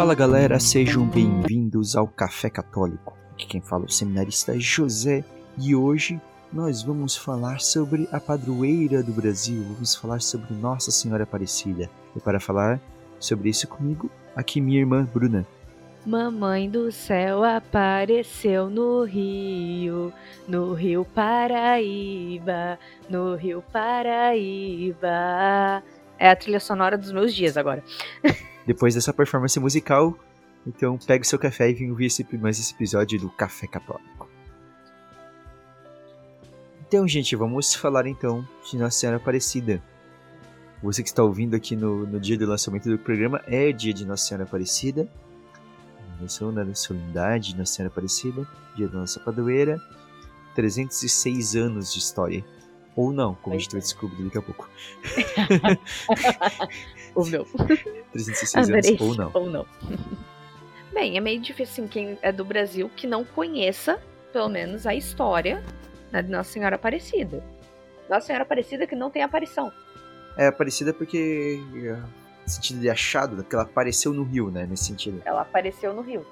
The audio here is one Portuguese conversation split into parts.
Fala galera, sejam bem-vindos ao Café Católico. Aqui quem fala é o seminarista José e hoje nós vamos falar sobre a padroeira do Brasil, vamos falar sobre Nossa Senhora Aparecida. E para falar sobre isso comigo, aqui minha irmã Bruna. Mamãe do céu apareceu no rio, no rio Paraíba, no rio Paraíba. É a trilha sonora dos meus dias agora. Depois dessa performance musical, então pegue seu café e vem ouvir esse, mais esse episódio do Café Católico. Então, gente, vamos falar então de Nossa Senhora Aparecida. Você que está ouvindo aqui no, no dia do lançamento do programa é dia de Nossa Senhora Aparecida. Na solenidade de Nossa Senhora Aparecida, dia da nossa padroeira. 306 anos de história. Ou não, como a gente vai descobrir daqui a pouco. ou não. 306 Adorei. anos, ou não. Ou não. Bem, é meio difícil, assim, quem é do Brasil que não conheça, pelo menos, a história né, de Nossa Senhora Aparecida. Nossa Senhora Aparecida que não tem aparição. É Aparecida porque. No sentido de achado, porque ela apareceu no rio, né? Nesse sentido. Ela apareceu no rio.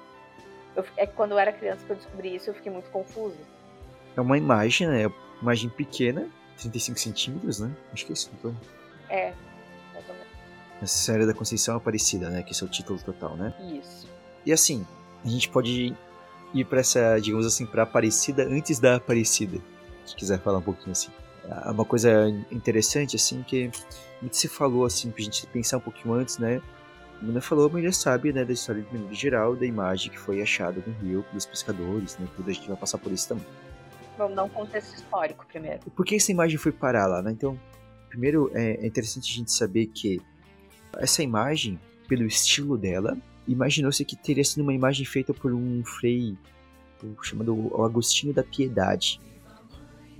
Eu, é que quando eu era criança que eu descobri isso, eu fiquei muito confuso. É uma imagem, né? Uma imagem pequena, 35 centímetros, né? Acho que é isso, tô... É, Senhora da Conceição Aparecida, né? Que é o título total, né? Isso. E assim, a gente pode ir para essa, digamos assim, para Aparecida antes da Aparecida. Se quiser falar um pouquinho assim. É uma coisa interessante, assim, que muito se falou, assim, pra gente pensar um pouquinho antes, né? A menina falou, mas já sabe, né, da história de maneira geral, da imagem que foi achada no rio pelos pescadores, né? Tudo a gente vai passar por isso também. Vamos dar um contexto histórico primeiro. Por que essa imagem foi parar lá, né? Então, primeiro é interessante a gente saber que essa imagem, pelo estilo dela, imaginou-se que teria sido uma imagem feita por um frei chamado Agostinho da Piedade.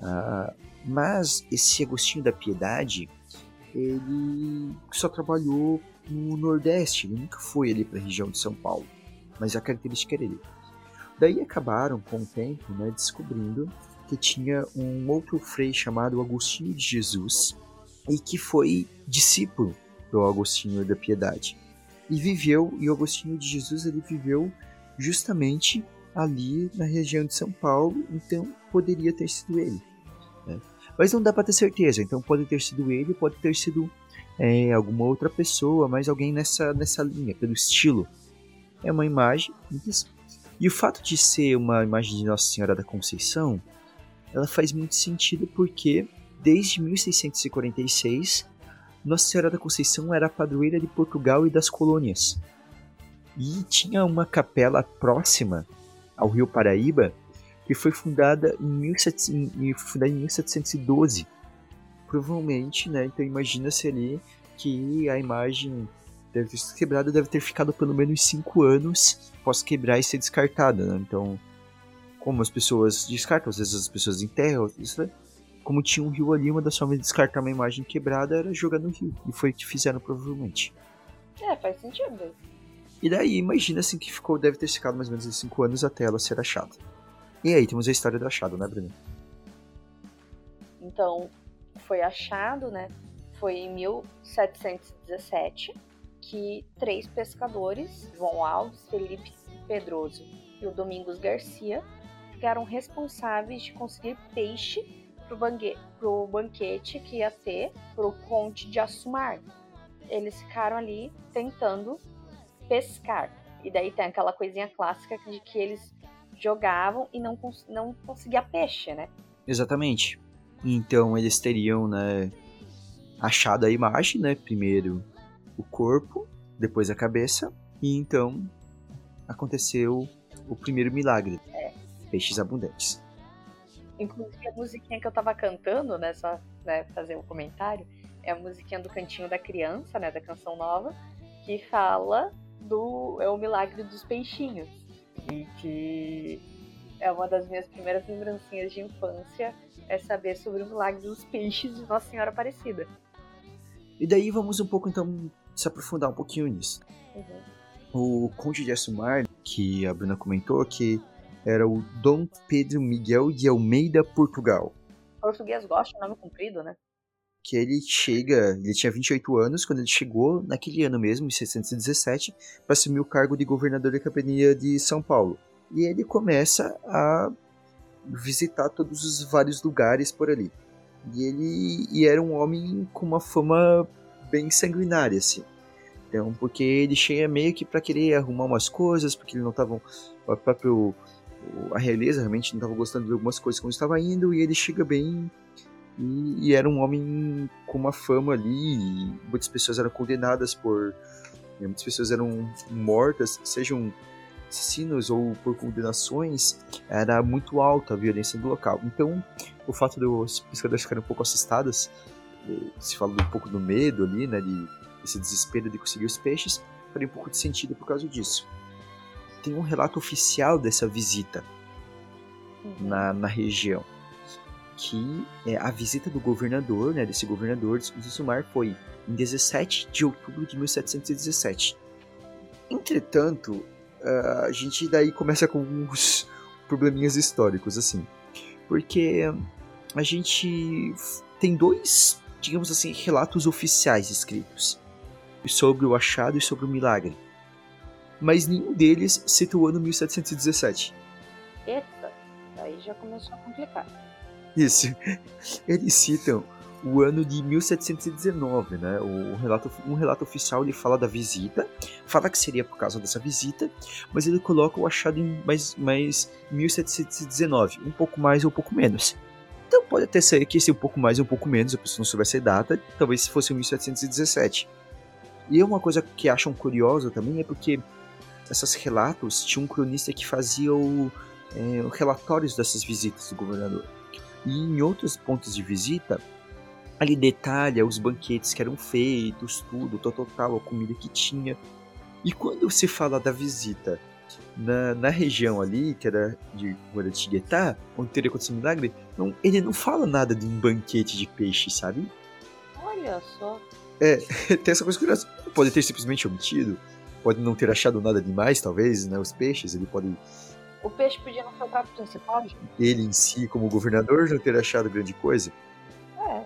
Ah, mas esse Agostinho da Piedade, ele só trabalhou no Nordeste, ele nunca foi ali para a região de São Paulo, mas a característica era ele. Daí acabaram, com o tempo, né, descobrindo que tinha um outro frei chamado Agostinho de Jesus e que foi discípulo do Agostinho da Piedade e viveu, e o Agostinho de Jesus ele viveu justamente ali na região de São Paulo, então poderia ter sido ele. Né? Mas não dá para ter certeza, então pode ter sido ele, pode ter sido é, alguma outra pessoa, mas alguém nessa, nessa linha, pelo estilo. É uma imagem. E o fato de ser uma imagem de Nossa Senhora da Conceição, ela faz muito sentido porque desde 1646 nossa Senhora da Conceição era a padroeira de Portugal e das colônias. E tinha uma capela próxima ao Rio Paraíba que foi fundada em, 17, fundada em 1712. Provavelmente, né? Então imagina-se ali que a imagem deve ter sido quebrada, deve ter ficado pelo menos 5 anos após quebrar e ser descartada. Né? Então, como as pessoas descartam, às vezes as pessoas enterram, isso, né? Como tinha um rio ali, uma das formas de descartar uma imagem quebrada era jogar no rio. E foi o que fizeram provavelmente. É, faz sentido. E daí, imagina assim que ficou, deve ter ficado mais ou menos 5 anos até ela ser achada. E aí, temos a história do achado, né, Bruno? Então, foi achado, né? Foi em 1717 que três pescadores, João Alves, Felipe Pedroso e o Domingos Garcia, ficaram responsáveis de conseguir peixe pro, banque, pro banquete que ia ter pro Conde de Assumar. Eles ficaram ali tentando pescar. E daí tem aquela coisinha clássica de que eles jogavam e não, não conseguia peixe, né? Exatamente. Então eles teriam, né, achado a imagem, né? Primeiro o corpo, depois a cabeça, e então aconteceu o primeiro milagre. É. Peixes abundantes. Inclusive a musiquinha que eu tava cantando, né, só né, fazer um comentário, é a musiquinha do Cantinho da Criança, né, da Canção Nova, que fala do é o milagre dos peixinhos. E que é uma das minhas primeiras lembrancinhas de infância é saber sobre o milagre dos peixes de Nossa Senhora Aparecida. E daí vamos um pouco então se aprofundar um pouquinho nisso. Uhum. O Conde de Assumar, que a Bruna comentou, que era o Dom Pedro Miguel de Almeida, Portugal. O português gosta de nome comprido, né? que ele chega, ele tinha 28 anos quando ele chegou naquele ano mesmo, em 617, para assumir o cargo de governador da capitania de São Paulo. E ele começa a visitar todos os vários lugares por ali. E ele e era um homem com uma fama bem sanguinária, assim. Então, porque ele chega meio que para querer arrumar umas coisas, porque ele não tava o próprio a realeza realmente não estava gostando de algumas coisas como estava indo e ele chega bem e, e, era um homem com uma fama ali muitas pessoas eram condenadas por né, muitas pessoas eram mortas sejam assassinos ou por condenações era muito alta a violência do local. Então o fato dos pescadores ficarem um pouco assustados eh, se fala um pouco do medo ali né de esse desespero de conseguir os peixes faria um pouco de sentido por causa disso tem um relato oficial dessa visita uhum. na, na região. Que é, a visita do governador, né, desse governador de Sumar, foi em 17 de outubro de 1717. Entretanto, a gente daí começa com uns probleminhas históricos, assim. Porque a gente tem dois, digamos assim, relatos oficiais escritos sobre o achado e sobre o milagre mas nenhum deles cita o ano 1717. Eita, aí já começou a complicar. Isso. Eles citam o ano de 1719, né? O relato, um relato oficial ele fala da visita, fala que seria por causa dessa visita, mas ele coloca o achado em mais, mais 1719, um pouco mais ou um pouco menos. Então pode até ser que esse um pouco mais ou um pouco menos, a pessoa não soubesse a data, talvez fosse 1717. E uma coisa que acham curiosa também é porque esses relatos, tinha um cronista que fazia o, é, relatórios dessas visitas do governador. E em outros pontos de visita, ali detalha os banquetes que eram feitos, tudo, total, total, a comida que tinha. E quando se fala da visita na, na região ali, que era de Guaratinguetá, onde teria acontecido um milagre, não, ele não fala nada de um banquete de peixe, sabe? Olha só. É, tem essa coisa curiosa. Pode ter simplesmente omitido, pode não ter achado nada demais, talvez, né? Os peixes, ele pode. O peixe podia não ser o prato principal, gente. Ele em si, como governador, não ter achado grande coisa. É.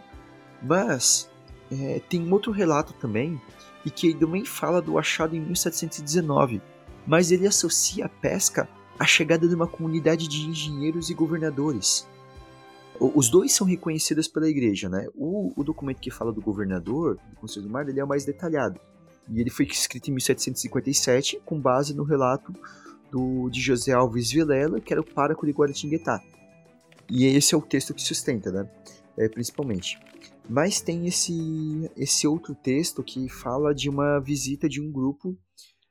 Mas é, tem um outro relato também, e que ele também fala do achado em 1719, mas ele associa a pesca à chegada de uma comunidade de engenheiros e governadores. Os dois são reconhecidos pela igreja, né? O, o documento que fala do governador, do Conselho do Mar, ele é o mais detalhado. E ele foi escrito em 1757, com base no relato do, de José Alves Vilela, que era o pároco de Guaratinguetá. E esse é o texto que sustenta, né? É, principalmente. Mas tem esse, esse outro texto que fala de uma visita de um grupo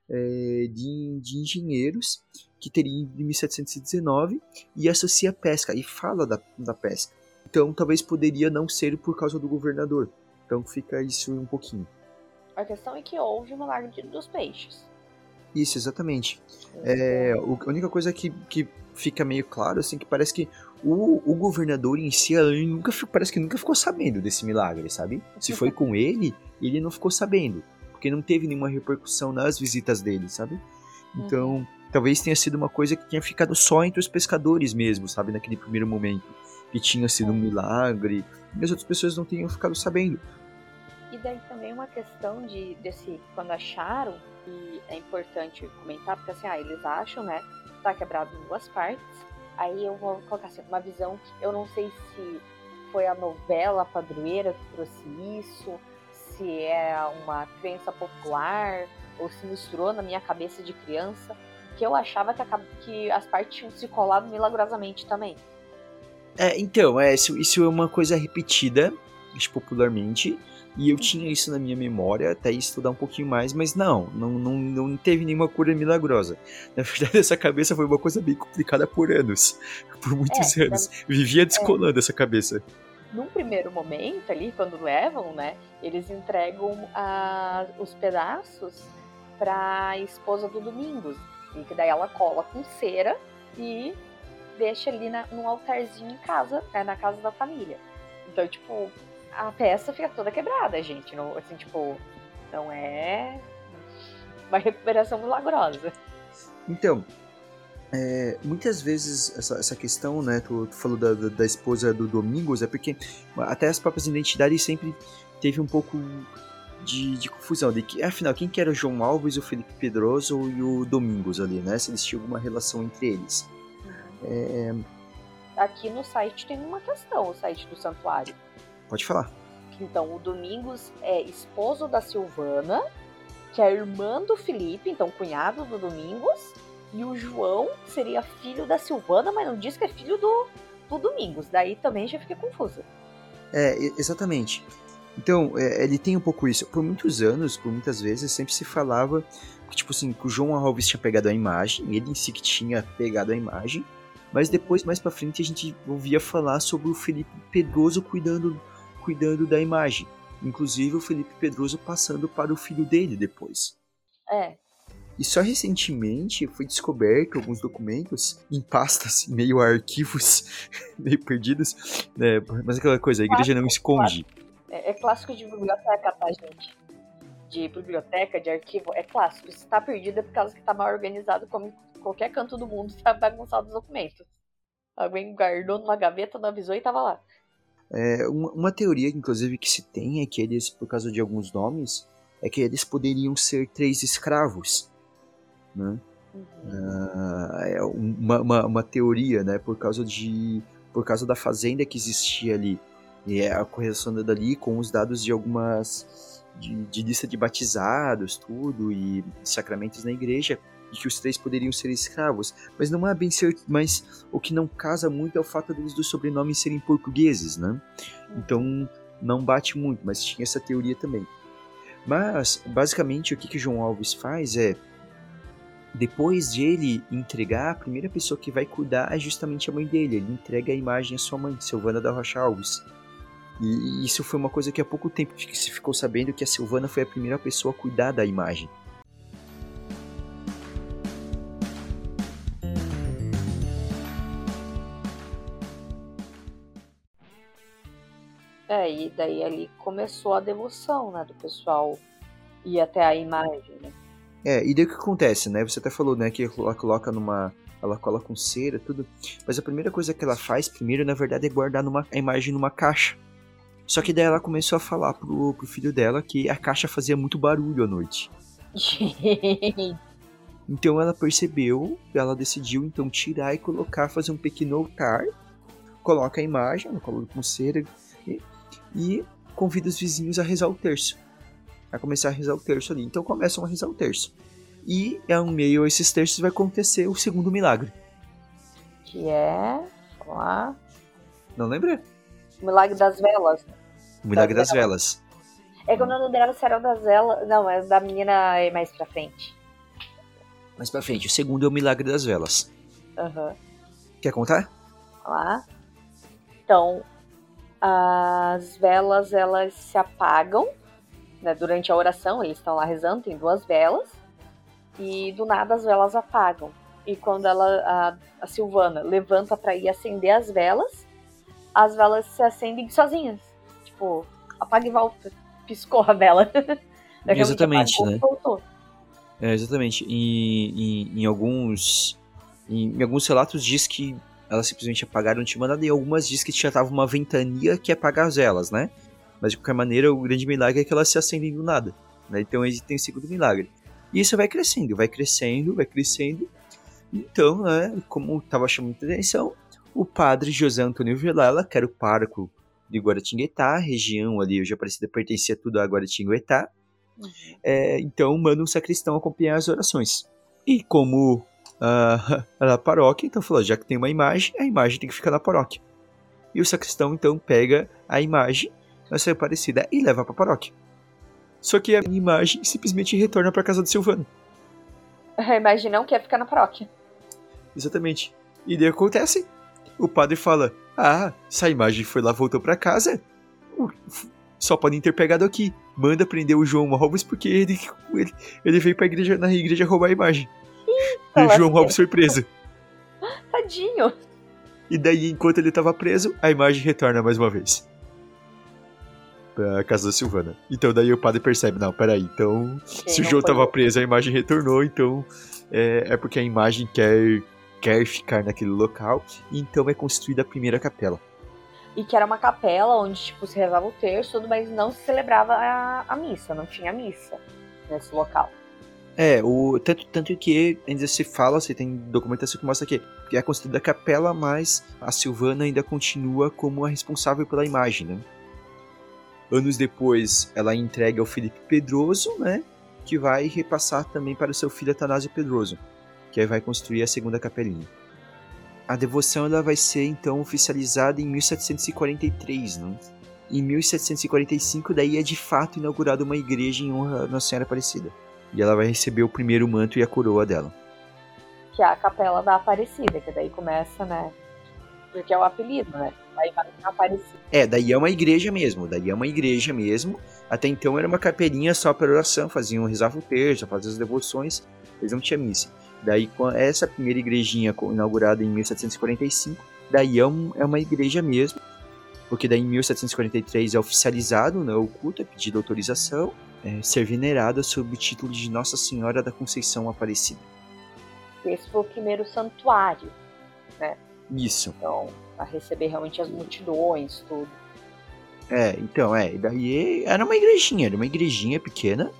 é, de, de engenheiros que teria em 1719 e associa a pesca e fala da, da pesca. Então talvez poderia não ser por causa do governador. Então fica isso um pouquinho. A questão é que houve o milagre dos peixes. Isso, exatamente. É, a única coisa que, que fica meio claro, assim, que parece que o, o governador em si, ele nunca, parece que nunca ficou sabendo desse milagre, sabe? Se foi com ele, ele não ficou sabendo. Porque não teve nenhuma repercussão nas visitas dele, sabe? Então, uhum. talvez tenha sido uma coisa que tinha ficado só entre os pescadores mesmo, sabe? Naquele primeiro momento. Que tinha sido um milagre. E as outras pessoas não tinham ficado sabendo. Daí também uma questão de desse quando acharam, e é importante comentar, porque assim, ah, eles acham, né? Tá quebrado em duas partes. Aí eu vou colocar assim, uma visão que eu não sei se foi a novela padroeira que trouxe isso, se é uma crença popular, ou se misturou na minha cabeça de criança, que eu achava que, a, que as partes tinham se colado milagrosamente também. É, então, é, isso, isso é uma coisa repetida popularmente, e eu tinha isso na minha memória até estudar um pouquinho mais, mas não, não, não, não teve nenhuma cura milagrosa. Na verdade, essa cabeça foi uma coisa bem complicada por anos. Por muitos é, anos. Vivia descolando é. essa cabeça. Num primeiro momento ali, quando levam, né, eles entregam a, os pedaços pra esposa do Domingos. E que daí ela cola com cera e deixa ali na, num altarzinho em casa, né, na casa da família. Então, tipo, a peça fica toda quebrada, gente. Não, assim, tipo, não é uma recuperação milagrosa. Então, é, muitas vezes essa, essa questão, né, tu, tu falou da, da, da, esposa do Domingos, é porque até as próprias identidades sempre teve um pouco de, de, confusão, de que, afinal, quem que era o João Alves, o Felipe Pedroso e o Domingos ali, né, se eles tinham alguma relação entre eles. É... Aqui no site tem uma questão, o site do santuário. Pode falar. Então, o Domingos é esposo da Silvana, que é irmã do Felipe, então cunhado do Domingos, e o João seria filho da Silvana, mas não diz que é filho do, do Domingos. Daí também já fiquei confusa. É, exatamente. Então, é, ele tem um pouco isso. Por muitos anos, por muitas vezes, sempre se falava que, tipo assim, que o João Alves tinha pegado a imagem, ele em si que tinha pegado a imagem, mas depois, mais pra frente, a gente ouvia falar sobre o Felipe Pedroso cuidando, cuidando da imagem. Inclusive o Felipe Pedroso passando para o filho dele depois. É, e só recentemente foi descoberto alguns documentos em pastas, meio arquivos, meio perdidos. Né? Mas aquela coisa, a igreja não esconde. É, é clássico de biblioteca, tá, gente? De biblioteca, de arquivo, é clássico. Se está perdido é por causa que está mal organizado, como qualquer canto do mundo está bagunçado os documentos. Alguém guardou numa gaveta, não avisou e estava lá. É, uma, uma, teoria, inclusive, que se tem é que eles, por causa de alguns nomes, é que eles poderiam ser três escravos né? Uhum. Uh, é uma, uma, uma, teoria, né? Por causa de por causa da fazenda que existia ali e é a correção dali com os dados de algumas de, de, lista de batizados, tudo e sacramentos na igreja e que os três poderiam ser escravos, mas não é bem certo. Mas o que não casa muito é o fato deles dos sobrenomes serem portugueses, né? Então não bate muito, mas tinha essa teoria também. Mas basicamente o que que João Alves faz é depois de ele entregar, a primeira pessoa que vai cuidar é justamente a mãe dele. Ele entrega a imagem à sua mãe, Silvana da Rocha Alves. E isso foi uma coisa que há pouco tempo se ficou sabendo que a Silvana foi a primeira pessoa a cuidar da imagem. Daí ali começou a devoção, né, do pessoal ir até a imagem, né? É, e daí o que acontece, né? Você até falou, né, que ela coloca numa. Ela cola com cera, tudo. Mas a primeira coisa que ela faz, primeiro, na verdade, é guardar numa, a imagem numa caixa. Só que daí ela começou a falar pro, pro filho dela que a caixa fazia muito barulho à noite. então ela percebeu, ela decidiu então tirar e colocar, fazer um pequeno altar, coloca a imagem, coloca com cera e, convida os vizinhos a rezar o terço a começar a rezar o terço ali. Então começam a rezar o terço. E é um meio a esses terços vai acontecer o segundo milagre. Que é. Lá. Não lembra? O milagre das velas. O milagre das, das velas. velas. É que eu não lembrava se era das velas. Não, é da menina é mais pra frente. Mais pra frente. O segundo é o milagre das velas. Aham. Uhum. Quer contar? Lá. Então, as velas elas se apagam né, durante a oração, eles estão lá rezando, tem duas velas, e do nada as velas apagam. E quando ela, a, a Silvana levanta para ir acender as velas, as velas se acendem sozinhas. Tipo, apaga e volta. Piscou a vela. exatamente, apagou, né? Voltou. É, exatamente. Em, em, em alguns. Em, em, alguns relatos diz que elas simplesmente apagaram de nada, e algumas diz que já tava uma ventania que apagar as velas, né? Mas de qualquer maneira, o grande milagre é que elas se acendem do nada. Né? Então ele tem o segundo milagre. E isso vai crescendo, vai crescendo, vai crescendo. Então, né, como estava chamando atenção, o padre José Antônio Vilela, que era o pároco de Guaratinguetá, região ali, hoje Aparecida pertencia tudo a Guaratinguetá, uhum. é, então manda um sacristão acompanhar as orações. E como uh, a paróquia, então falou, já que tem uma imagem, a imagem tem que ficar na paróquia. E o sacristão então pega a imagem Nossa Aparecida e leva para a paróquia. Só que a imagem simplesmente retorna para casa do Silvano. A imagem não quer ficar na paróquia. Exatamente. E daí acontece. O padre fala: Ah, essa imagem foi lá, voltou para casa. Só podem ter pegado aqui. Manda prender o João Alves porque ele, ele, ele veio pra igreja, na igreja roubar a imagem. E o João Alves foi preso. Tadinho. E daí, enquanto ele tava preso, a imagem retorna mais uma vez pra casa da Silvana. Então daí o padre percebe, não, peraí, então se o João tava preso, a imagem retornou, então é, é porque a imagem quer quer ficar naquele local, então é construída a primeira capela. E que era uma capela onde, tipo, se rezava o terço, mas não se celebrava a, a missa, não tinha missa nesse local. É, o, tanto, tanto que ainda se fala, você tem documentação que mostra que, é construída a capela, mas a Silvana ainda continua como a responsável pela imagem, né? Anos depois, ela entrega ao Felipe Pedroso, né? Que vai repassar também para o seu filho Atanásio Pedroso, que aí vai construir a segunda capelinha. A devoção ela vai ser então oficializada em 1743, né? Em 1745, daí é de fato inaugurada uma igreja em honra a Nossa Senhora Aparecida. E ela vai receber o primeiro manto e a coroa dela. Que é a Capela da Aparecida, que daí começa, né? Porque é o apelido, né? Aí vai Aparecida. É, daí é uma igreja mesmo, daí é uma igreja mesmo. Até então era uma capelinha só para oração, faziam rezar o terço, faziam as devoções, eles não tinham missa. Daí com essa primeira igrejinha inaugurada em 1745, daí é, um, é uma igreja mesmo, porque daí em 1743 é oficializado né, o culto, é pedido autorização, é, ser venerada sob o título de Nossa Senhora da Conceição Aparecida. Esse foi o primeiro santuário, né? Isso. Então, a receber realmente as multidões, tudo. É, então, é, daí era uma igrejinha, era uma igrejinha pequena.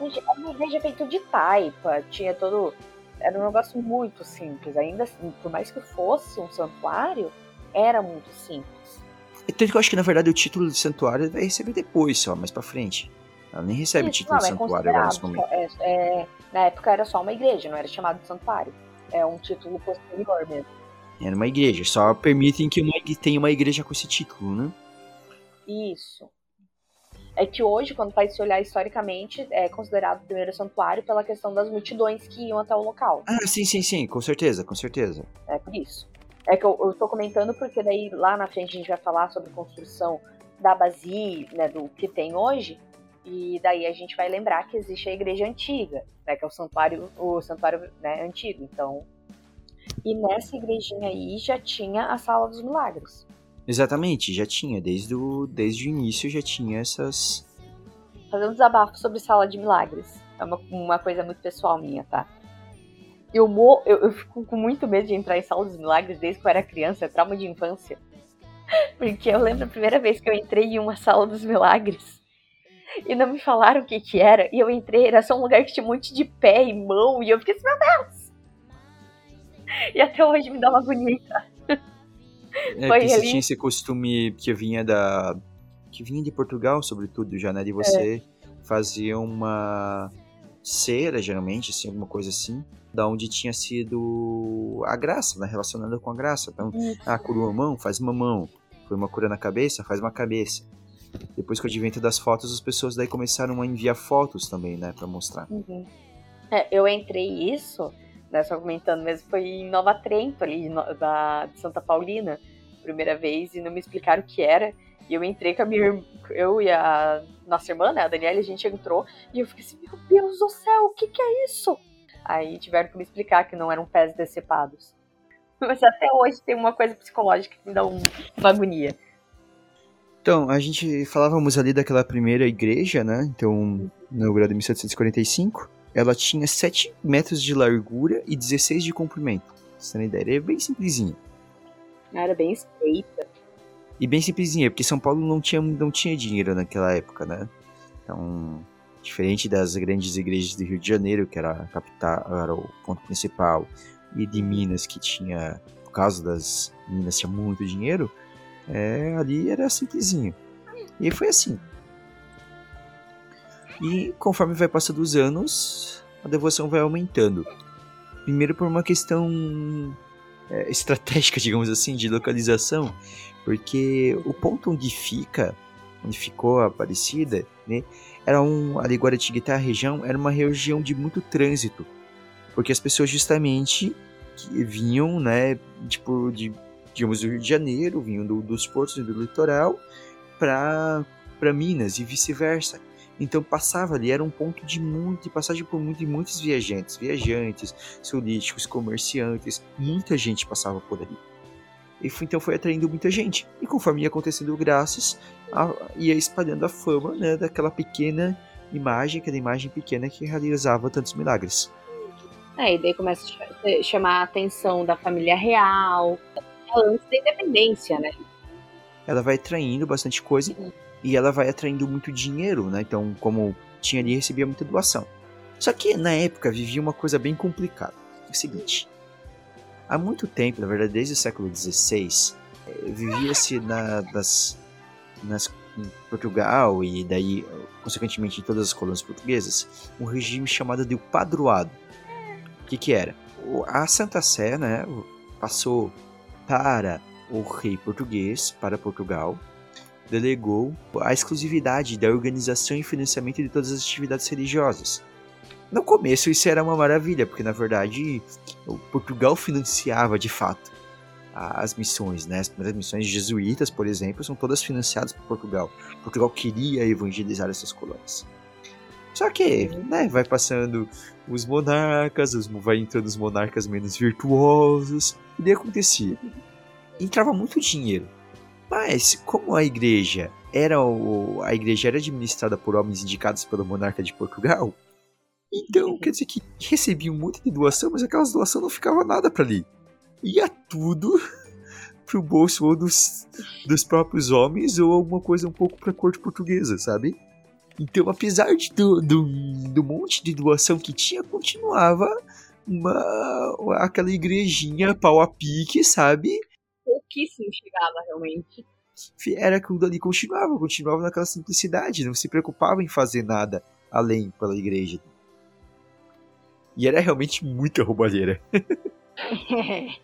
Era uma igreja feita de taipa, tinha todo. Era um negócio muito simples. Ainda assim, por mais que fosse um santuário, era muito simples. Tanto que eu acho que, na verdade, o título de santuário vai receber depois, só, mais pra frente. Ela nem recebe Isso, título não, de é santuário agora nesse momento. É, é, na época era só uma igreja, não era chamado de santuário. É um título posterior mesmo. Era uma igreja, só permitem que uma, tenha uma igreja com esse título, né? Isso. É que hoje, quando vai se olhar historicamente, é considerado o primeiro santuário pela questão das multidões que iam até o local. Ah, sim, sim, sim, com certeza, com certeza. É por isso. É que eu, eu tô comentando porque daí lá na frente a gente vai falar sobre construção da Basi, né, do que tem hoje, e daí a gente vai lembrar que existe a igreja antiga, né, que é o santuário, o santuário né, antigo. Então, e nessa igrejinha aí já tinha a sala dos milagres. Exatamente, já tinha desde o desde o início já tinha essas. Fazer um desabafo sobre sala de milagres. É uma, uma coisa muito pessoal minha, tá? Eu, eu, eu fico com muito medo de entrar em sala dos milagres desde que eu era criança, é trauma de infância. Porque eu lembro a primeira vez que eu entrei em uma sala dos milagres e não me falaram o que que era. E eu entrei, era só um lugar que tinha um monte de pé e mão. E eu fiquei assim, meu Deus! E até hoje me dá uma agonia. É, Foi que você tinha esse costume que vinha da. que vinha de Portugal, sobretudo, já, né? De você é. fazer uma cera, geralmente, assim, alguma coisa assim, da onde tinha sido a graça, né? Relacionada com a graça. Então, Isso. ah, curou a mão, faz uma mão. Foi uma cura na cabeça, faz uma cabeça. Depois com o advento das fotos, as pessoas daí começaram a enviar fotos também, né, para mostrar. Uhum. É, eu entrei isso, né, só comentando mesmo, foi em Nova Trento, ali, da, de Santa Paulina, primeira vez, e não me explicaram o que era. E eu entrei com a minha eu e a nossa irmã, né, a Daniela, a gente entrou, e eu fiquei assim, meu Deus do céu, o que que é isso? Aí tiveram que me explicar que não eram pés decepados. Mas até hoje tem uma coisa psicológica que me dá um, uma agonia. Então, a gente falávamos ali daquela primeira igreja, né? Então, inaugurada em 1745. Ela tinha 7 metros de largura e 16 de comprimento. Você tem ideia? Era bem simplesinha. Era bem estreita. E bem simplesinha, porque São Paulo não tinha, não tinha dinheiro naquela época, né? Então, diferente das grandes igrejas do Rio de Janeiro, que era a capital, era o ponto principal, e de Minas, que tinha, por causa das Minas, tinha muito dinheiro, é, ali era simplesinho. E foi assim. E conforme vai passando os anos, a devoção vai aumentando. Primeiro por uma questão é, estratégica, digamos assim, de localização, porque o ponto onde fica, onde ficou a Aparecida, né, era um ali Guaratinguetá, a região, era uma região de muito trânsito, porque as pessoas justamente vinham, né, tipo de digamos, do Rio de Janeiro, vinham do, dos portos e do litoral para Minas e vice-versa. Então passava ali, era um ponto de, muito, de passagem por muito, de muitos viajantes, viajantes, políticos, comerciantes, muita gente passava por ali. E foi, então foi atraindo muita gente. E conforme ia acontecendo graças, a, ia espalhando a fama né, daquela pequena imagem, aquela imagem pequena que realizava tantos milagres. É, e daí começa chamar a atenção da família real, antes da independência, né? Ela vai atraindo bastante coisa Sim. e ela vai atraindo muito dinheiro, né? Então, como tinha ali, recebia muita doação. Só que na época vivia uma coisa bem complicada. É o seguinte: há muito tempo, na verdade, desde o século XVI, eh, vivia-se na, nas, nas, em Portugal e daí, consequentemente, em todas as colônias portuguesas, um regime chamado de padroado. O que, que era? A Santa Sé, né, passou para o rei português, para Portugal, delegou a exclusividade da organização e financiamento de todas as atividades religiosas. No começo isso era uma maravilha, porque na verdade Portugal financiava de fato as missões, né? As missões jesuítas, por exemplo, são todas financiadas por Portugal. Portugal queria evangelizar essas colônias. Só que, né, vai passando os monarcas, os, vai entrando os monarcas menos virtuosos, e daí acontecia. Entrava muito dinheiro. Mas, como a igreja era o, a igreja era administrada por homens indicados pelo monarca de Portugal, então quer dizer que recebiam muito de doação, mas aquelas doações não ficava nada para ali. Ia tudo pro bolso ou dos, dos próprios homens ou alguma coisa um pouco pra corte portuguesa, sabe? Então, apesar de, do, do, do monte de doação que tinha, continuava uma, aquela igrejinha pau a pique, sabe? Pouquíssimo chegava realmente. Era que o Dani continuava, continuava naquela simplicidade, não se preocupava em fazer nada além pela igreja. E era realmente muita roubalheira.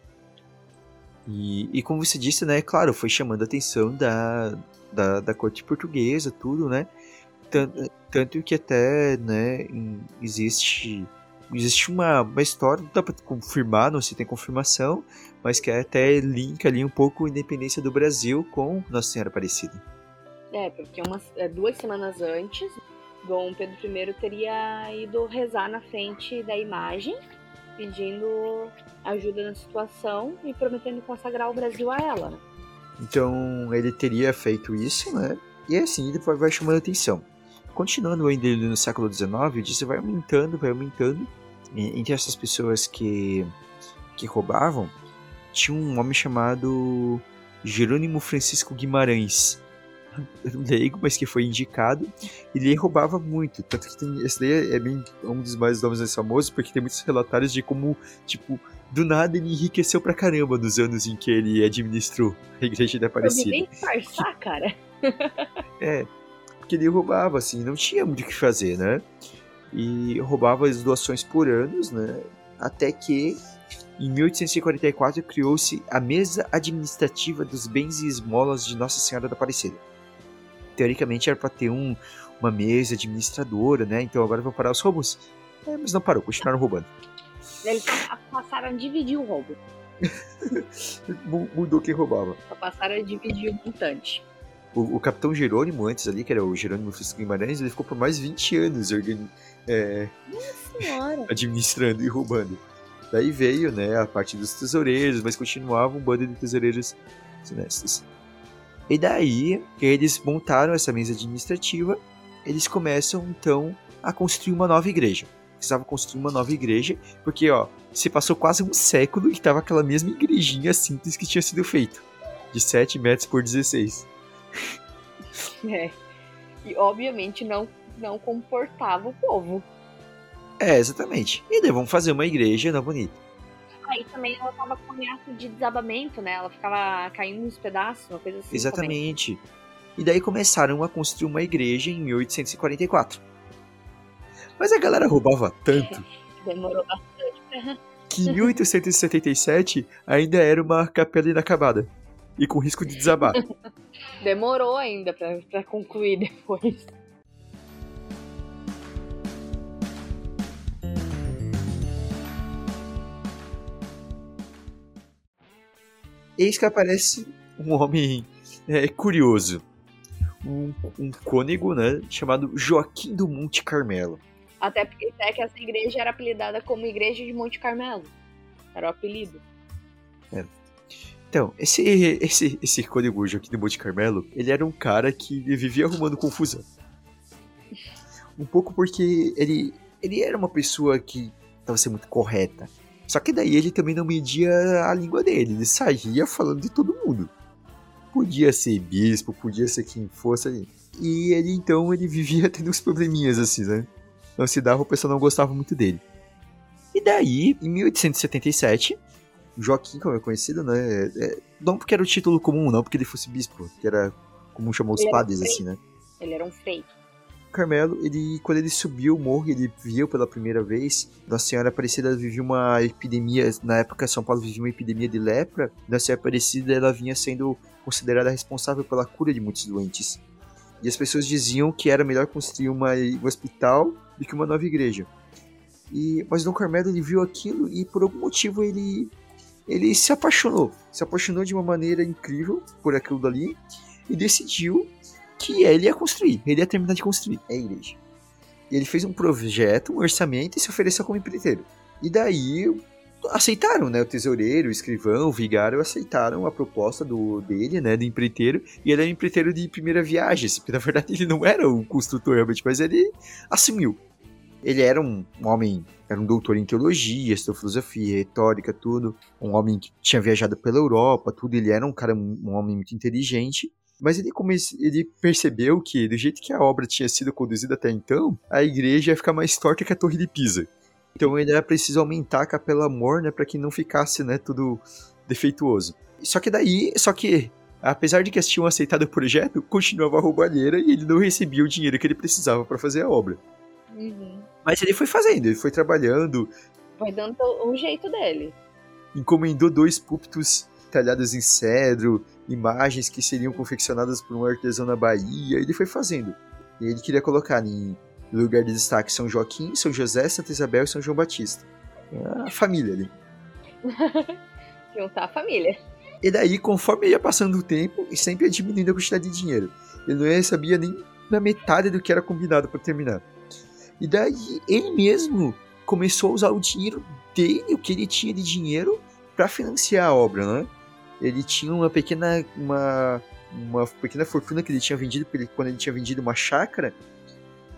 e, e como você disse, né, claro, foi chamando a atenção da, da, da corte portuguesa, tudo, né? Tanto, tanto que até, né, existe existe uma, uma história, não dá pra confirmar, não se tem confirmação, mas que é até linka ali um pouco a independência do Brasil com Nossa Senhora Aparecida. É, porque umas, é, duas semanas antes, Dom Pedro I teria ido rezar na frente da imagem, pedindo ajuda na situação e prometendo consagrar o Brasil a ela. Né? Então ele teria feito isso, né? E assim depois vai chamando atenção. Continuando ainda no século XIX, isso vai aumentando, vai aumentando. Entre essas pessoas que, que roubavam, tinha um homem chamado Jerônimo Francisco Guimarães, leigo, mas que foi indicado, ele roubava muito. Tanto que tem, esse daí é bem um dos mais nomes mais famosos, porque tem muitos relatórios de como, tipo, do nada ele enriqueceu pra caramba nos anos em que ele administrou a igreja da Aparecida. nem farçar, cara. é, porque ele roubava, assim, não tinha muito o que fazer, né? E roubava as doações por anos, né? Até que em 1844 criou-se a Mesa Administrativa dos Bens e Esmolas de Nossa Senhora da Aparecida teoricamente era para ter um, uma mesa administradora, né? Então agora vão parar os roubos. É, mas não parou, continuaram roubando. Eles passaram a dividir o roubo. Mudou quem roubava. Passaram a dividir o montante. O, o, capitão Jerônimo, antes ali, que era o Jerônimo Francisco Guimarães, ele ficou por mais 20 anos organi é, administrando e roubando. Daí veio né, a parte dos tesoureiros, mas continuava um bando de tesoureiros honestos. E daí que eles montaram essa mesa administrativa, eles começam então a construir uma nova igreja. Precisava construir uma nova igreja, porque ó, se passou quase um século e tava aquela mesma igrejinha simples que tinha sido feito, de 7 metros por 16. É. E obviamente não não comportava o povo. É, exatamente. E daí vamos fazer uma igreja não bonita aí também ela tava com ameaça de desabamento, né? Ela ficava caindo nos pedaços, uma coisa assim. Exatamente. Também. E daí começaram a construir uma igreja em 1844. Mas a galera roubava tanto. Demorou bastante. Que em 1877 ainda era uma capela inacabada. E com risco de desabar. Demorou ainda pra, pra concluir depois. Eis que aparece um homem é, curioso. Um, um cônego, né? Chamado Joaquim do Monte Carmelo. Até porque até que essa igreja era apelidada como Igreja de Monte Carmelo. Era o apelido. É. Então, esse, esse, esse cônego Joaquim do Monte Carmelo, ele era um cara que vivia arrumando confusão. Um pouco porque ele, ele era uma pessoa que estava sendo muito correta. Só que daí ele também não media a língua dele, ele saía falando de todo mundo. Podia ser bispo, podia ser quem fosse. E ele então ele vivia tendo uns probleminhas assim, né? Não se dava, o pessoal não gostava muito dele. E daí, em 1877, Joaquim, como é conhecido, né? É, não porque era o título comum, não porque ele fosse bispo, que era como chamou os padres, assim, né? Ele era um frei. Carmelo, ele, quando ele subiu o morro, ele viu pela primeira vez Nossa Senhora Aparecida vivia uma epidemia, na época São Paulo vivia uma epidemia de lepra. Nossa Senhora Aparecida ela vinha sendo considerada responsável pela cura de muitos doentes. E as pessoas diziam que era melhor construir uma, um hospital do que uma nova igreja. E, mas Dom Carmelo ele viu aquilo e por algum motivo ele ele se apaixonou, se apaixonou de uma maneira incrível por aquilo dali e decidiu que ele ia construir, ele ia terminar de construir a igreja. E ele fez um projeto, um orçamento e se ofereceu como empreiteiro. E daí aceitaram, né? O tesoureiro, o escrivão, o vigário aceitaram a proposta do dele, né? Do empreiteiro. E ele era um empreiteiro de primeira viagem, assim, porque na verdade ele não era o construtor realmente, mas ele assumiu. Ele era um, um homem, era um doutor em teologia, filosofia, retórica, tudo. Um homem que tinha viajado pela Europa, tudo. Ele era um cara, um, homem muito inteligente. Mas ele, comece... ele percebeu que, do jeito que a obra tinha sido conduzida até então, a igreja ia ficar mais torta que a Torre de Pisa. Então ele era preciso aumentar a Capela Amor, né, para que não ficasse, né, tudo defeituoso. Só que daí, só que apesar de que eles tinham aceitado o projeto, continuava a roubalheira e ele não recebia o dinheiro que ele precisava para fazer a obra. Uhum. Mas ele foi fazendo, ele foi trabalhando. Foi dando o jeito dele. Encomendou dois púlpitos talhados em cedro, imagens que seriam confeccionadas por um artesão na Bahia, ele foi fazendo. E ele queria colocar em lugar de destaque São Joaquim, São José, Santa Isabel e São João Batista. É a família ali. Juntar a família. E daí, conforme ia passando o tempo, e sempre ia diminuindo a quantidade de dinheiro. Ele não recebia nem na metade do que era combinado para terminar. E daí, ele mesmo começou a usar o dinheiro dele, o que ele tinha de dinheiro, para financiar a obra, né? ele tinha uma pequena uma, uma pequena fortuna que ele tinha vendido quando ele tinha vendido uma chácara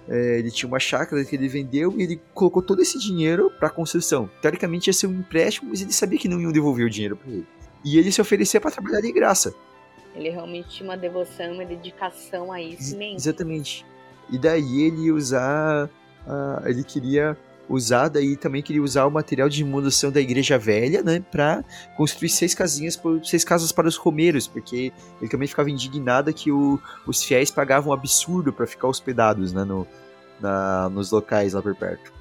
é, ele tinha uma chácara que ele vendeu e ele colocou todo esse dinheiro para construção. Teoricamente ia ser um empréstimo mas ele sabia que não iam devolver o dinheiro para ele. E ele se oferecia para trabalhar de graça. Ele realmente tinha uma devoção uma dedicação a isso mesmo exatamente. E daí ele ia usar uh, ele queria usada e também queria usar o material de demolição da igreja velha, né, para construir seis casinhas, seis casas para os romeiros, porque ele também ficava indignado que o, os fiéis pagavam um absurdo para ficar hospedados, né, no, na, nos locais lá por perto.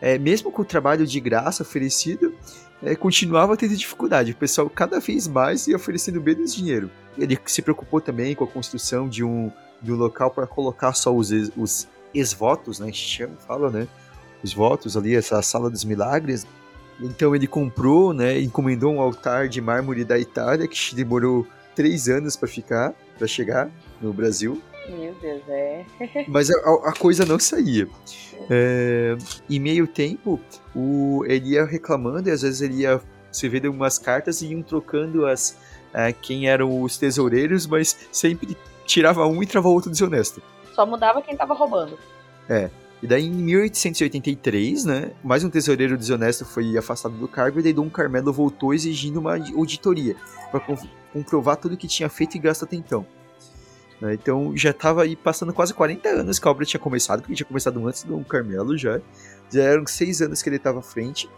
É, mesmo com o trabalho de graça oferecido, é, continuava tendo dificuldade. O pessoal cada vez mais ia oferecendo menos dinheiro. Ele se preocupou também com a construção de um, de um local para colocar só os, os ex-votos, né, chama, fala, né, os votos ali, essa sala dos milagres. Então ele comprou, né, encomendou um altar de mármore da Itália que demorou três anos para ficar, para chegar no Brasil. Meu Deus, é. Mas a, a, coisa não saía. É, em meio tempo, o, ele ia reclamando e às vezes ele ia se vendo umas cartas e iam trocando as é, quem eram os tesoureiros, mas sempre tirava um e trava o outro desonesto. Só mudava quem tava roubando. É. E daí, em 1883, né, mais um tesoureiro desonesto foi afastado do cargo e daí Dom Carmelo voltou exigindo uma auditoria para comprovar tudo que tinha feito e gasto até então. Né, então, já estava aí passando quase 40 anos que a obra tinha começado, porque tinha começado antes do Dom Carmelo já. Já eram seis anos que ele estava à frente.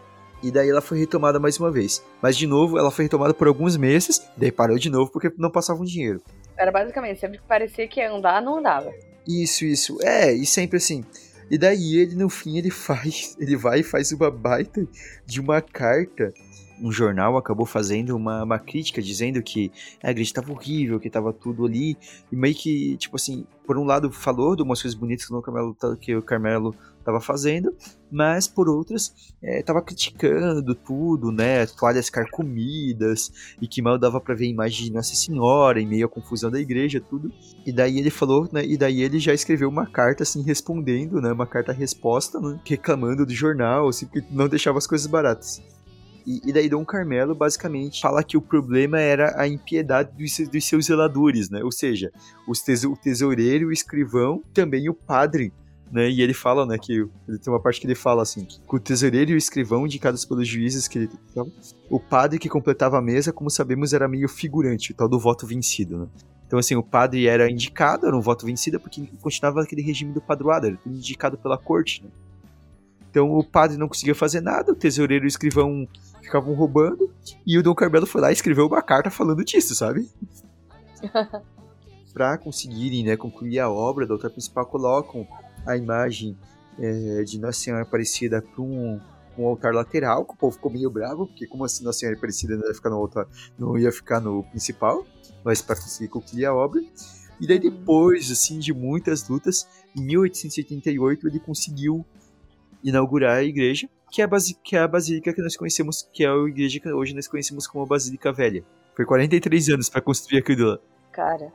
E daí ela foi retomada mais uma vez. Mas de novo, ela foi retomada por alguns meses, daí parou de novo porque não passava um dinheiro. Era basicamente, sempre que parecia que ia andar, não andava. Isso, isso. É, e sempre assim. E daí ele, no fim, ele faz. Ele vai e faz uma baita de uma carta. Um jornal acabou fazendo uma, uma crítica dizendo que a igreja estava horrível, que estava tudo ali. E meio que, tipo assim, por um lado falou de umas coisas bonitas que o Carmelo, que o Carmelo estava fazendo, mas por outras estava é, criticando tudo, né, toalhas carcomidas e que mal dava para ver a imagem de Nossa Senhora em meio à confusão da igreja, tudo. E daí ele falou, né, e daí ele já escreveu uma carta assim respondendo, né, uma carta resposta, né, reclamando do jornal, assim, que não deixava as coisas baratas. E, daí Dom Carmelo basicamente fala que o problema era a impiedade dos, seus zeladores, né? Ou seja, o tesoureiro, o escrivão, também o padre né? E ele fala, né, que ele tem uma parte que ele fala assim, que o tesoureiro e o escrivão indicados pelos juízes que ele o padre que completava a mesa, como sabemos, era meio figurante, o tal do voto vencido, né? Então, assim, o padre era indicado, era um voto vencido, porque continuava aquele regime do padroado, era indicado pela corte, né? Então, o padre não conseguia fazer nada, o tesoureiro e o escrivão ficavam roubando, e o Dom Carmelo foi lá e escreveu uma carta falando disso, sabe? para conseguirem né, concluir a obra, do altar principal colocam a imagem é, de Nossa Senhora Aparecida para um, um, altar lateral, que o povo ficou meio bravo, porque como assim Nossa Senhora Aparecida não ia ficar no altar, não ia ficar no principal, mas para conseguir concluir a obra. E daí depois, assim, de muitas lutas, em 1888 ele conseguiu inaugurar a igreja, que é a, que é a basílica que nós conhecemos, que é a igreja que hoje nós conhecemos como a Basílica Velha. Foi 43 anos para construir aquilo lá. Cara,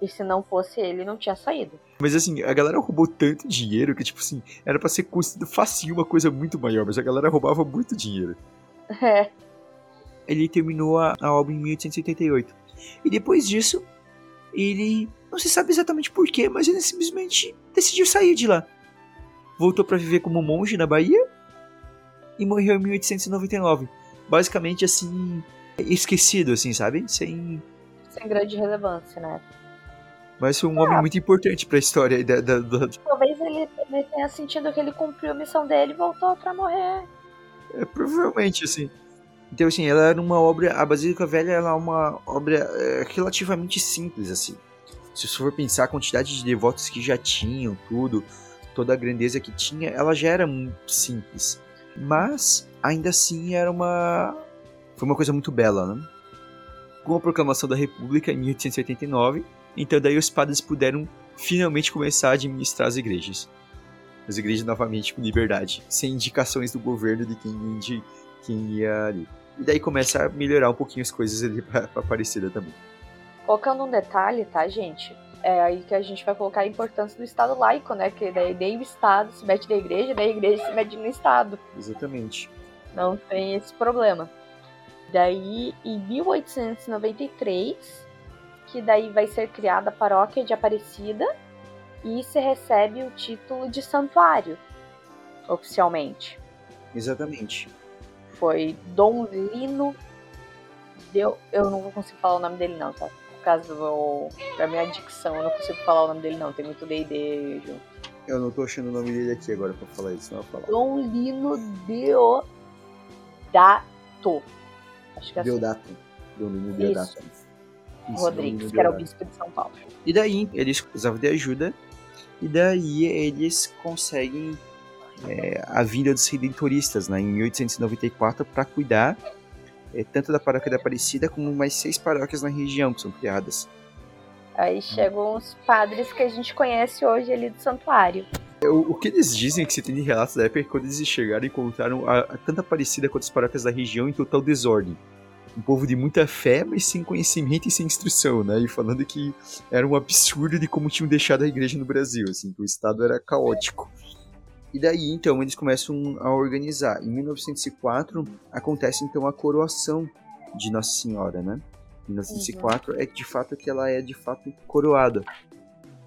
e se não fosse ele, não tinha saído. Mas assim, a galera roubou tanto dinheiro que, tipo assim, era pra ser construído facinho uma coisa muito maior, mas a galera roubava muito dinheiro. É. Ele terminou a, a obra em 1888. E depois disso, ele. Não se sabe exatamente porquê, mas ele simplesmente decidiu sair de lá. Voltou para viver como monge na Bahia e morreu em 1899. Basicamente assim, esquecido, assim, sabe? Sem. Sem grande relevância, né? Mas foi um homem muito importante para a história da, da, da... Talvez ele, ele, tenha sentido que ele cumpriu a missão dele e voltou para morrer. É, provavelmente, assim. Então, assim, ela era uma obra. A Basílica Velha ela é uma obra é, relativamente simples, assim. Se você for pensar a quantidade de devotos que já tinham, tudo, toda a grandeza que tinha, ela já era muito simples. Mas, ainda assim, era uma. Foi uma coisa muito bela, né? Com a proclamação da República em 1889 então daí os padres puderam finalmente começar a administrar as igrejas. As igrejas novamente com liberdade, sem indicações do governo de quem, de quem ia ali. E daí começa a melhorar um pouquinho as coisas ali pra, pra Aparecida também. Colocando um detalhe, tá, gente? É aí que a gente vai colocar a importância do Estado laico, né? Que daí nem o Estado se mete na igreja, daí a igreja se mete no Estado. Exatamente. Não tem esse problema. Daí, em 1893, que daí vai ser criada a paróquia de Aparecida e se recebe o título de santuário, oficialmente. Exatamente. Foi Dom Lino. Deu, eu não vou conseguir falar o nome dele, não, tá? Por causa do. Da minha dicção, eu não consigo falar o nome dele, não. Tem muito DD junto. Eu não tô achando o nome dele aqui agora pra falar isso, não falar. Dom Lino Deodato. Acho que é assim. Deodato. Dom Lino Deodato. Isso. Isso, Rodrigues, que era o bispo de São Paulo. E daí eles precisavam de ajuda, e daí eles conseguem é, a vinda dos redentoristas né, em 1894 para cuidar é, tanto da paróquia da Aparecida como mais seis paróquias na região que são criadas. Aí chegam os padres que a gente conhece hoje ali do santuário. É, o, o que eles dizem é que se tem de relatos da época é que quando eles chegaram encontraram a, a, tanto a Aparecida quanto as paróquias da região em total desordem um povo de muita fé, mas sem conhecimento e sem instrução, né? E falando que era um absurdo de como tinham deixado a igreja no Brasil, assim, que o estado era caótico. E daí, então, eles começam a organizar. Em 1904, acontece, então, a coroação de Nossa Senhora, né? Em 1904 uhum. é de fato que ela é, de fato, coroada.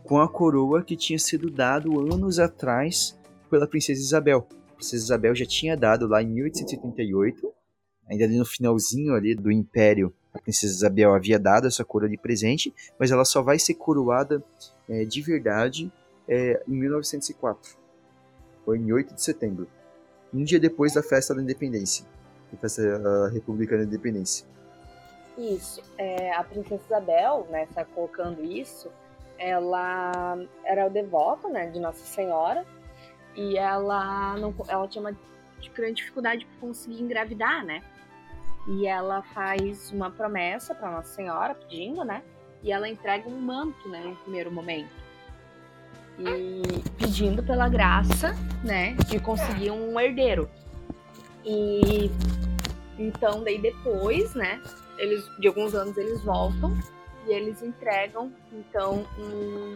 Com a coroa que tinha sido dado anos atrás pela Princesa Isabel. A Princesa Isabel já tinha dado lá em 1878, ainda ali no finalzinho ali do Império, a princesa Isabel havia dado essa coroa de presente, mas ela só vai ser coroada é, de verdade é, em 1904. Foi em 8 de setembro. Um dia depois da festa da independência. Da festa da República da Independência. Isso. É, a princesa Isabel, né, tá colocando isso, ela era o devoto, né, de Nossa Senhora, e ela não, ela tinha uma grande dificuldade para conseguir engravidar, né? E ela faz uma promessa para Nossa Senhora, pedindo, né? E ela entrega um manto, né, no primeiro momento. E pedindo pela graça, né, de conseguir um herdeiro. E então daí depois, né, eles de alguns anos eles voltam e eles entregam então um,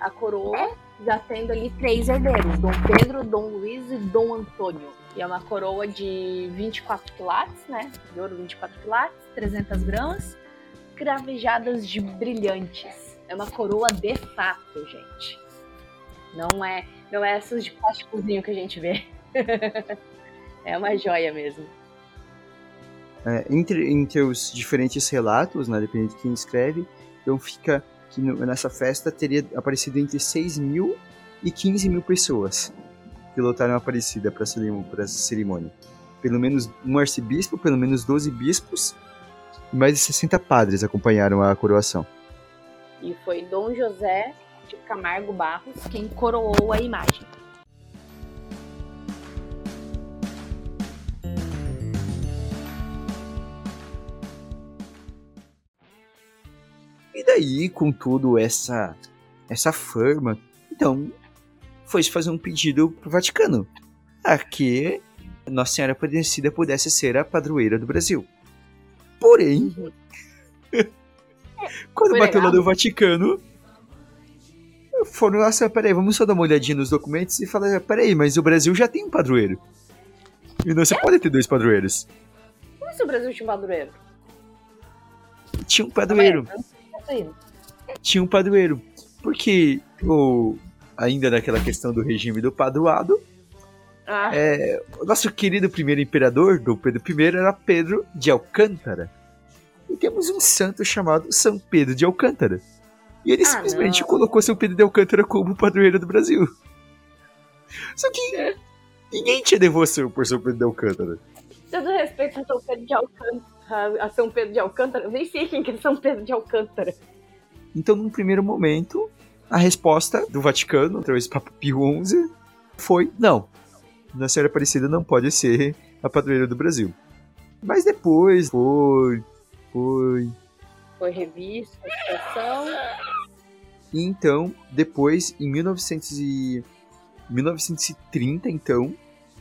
a coroa, já tendo ali três herdeiros, Dom Pedro, Dom Luiz e Dom Antônio. E é uma coroa de 24 quilates, né? De ouro 24 quilates, 300 gramas, cravejadas de brilhantes. É uma coroa de fato, gente. Não é, não é essas de plásticozinho que a gente vê. é uma joia mesmo. É, entre, entre os diferentes relatos, né, dependendo de quem escreve, então fica que no, nessa festa teria aparecido entre 6 mil e 15 mil pessoas que lotaram a Aparecida para essa cerimônia. Pelo menos um arcebispo, pelo menos 12 bispos e mais de 60 padres acompanharam a coroação. E foi Dom José de Camargo Barros quem coroou a imagem. Daí, com tudo essa essa fama, então foi se fazer um pedido pro Vaticano a que Nossa Senhora Aparecida pudesse ser a padroeira do Brasil. Porém, quando foi bateu legal. lá do Vaticano, foram lá, assim, peraí, vamos só dar uma olhadinha nos documentos e falar, peraí, mas o Brasil já tem um padroeiro. E não, você é? pode ter dois padroeiros. Como se o Brasil tinha um padroeiro? Tinha um padroeiro. Tinha um padroeiro. Porque o, ainda naquela questão do regime do padroado, ah. é, o nosso querido primeiro imperador, do Pedro I, era Pedro de Alcântara. E temos um santo chamado São Pedro de Alcântara. E ele ah, simplesmente não. colocou São Pedro de Alcântara como padroeiro do Brasil. Só que ninguém tinha devoção por São Pedro de Alcântara. Todo respeito a São Pedro de Alcântara, a São Pedro de Alcântara, nem sei quem que é São Pedro de Alcântara. Então, num primeiro momento, a resposta do Vaticano, através do Papa Pio XI, foi não. Nossa Senhora Aparecida não pode ser a padroeira do Brasil. Mas depois foi, foi. Foi revista, situação. E então, depois, em 1900 e... 1930, então,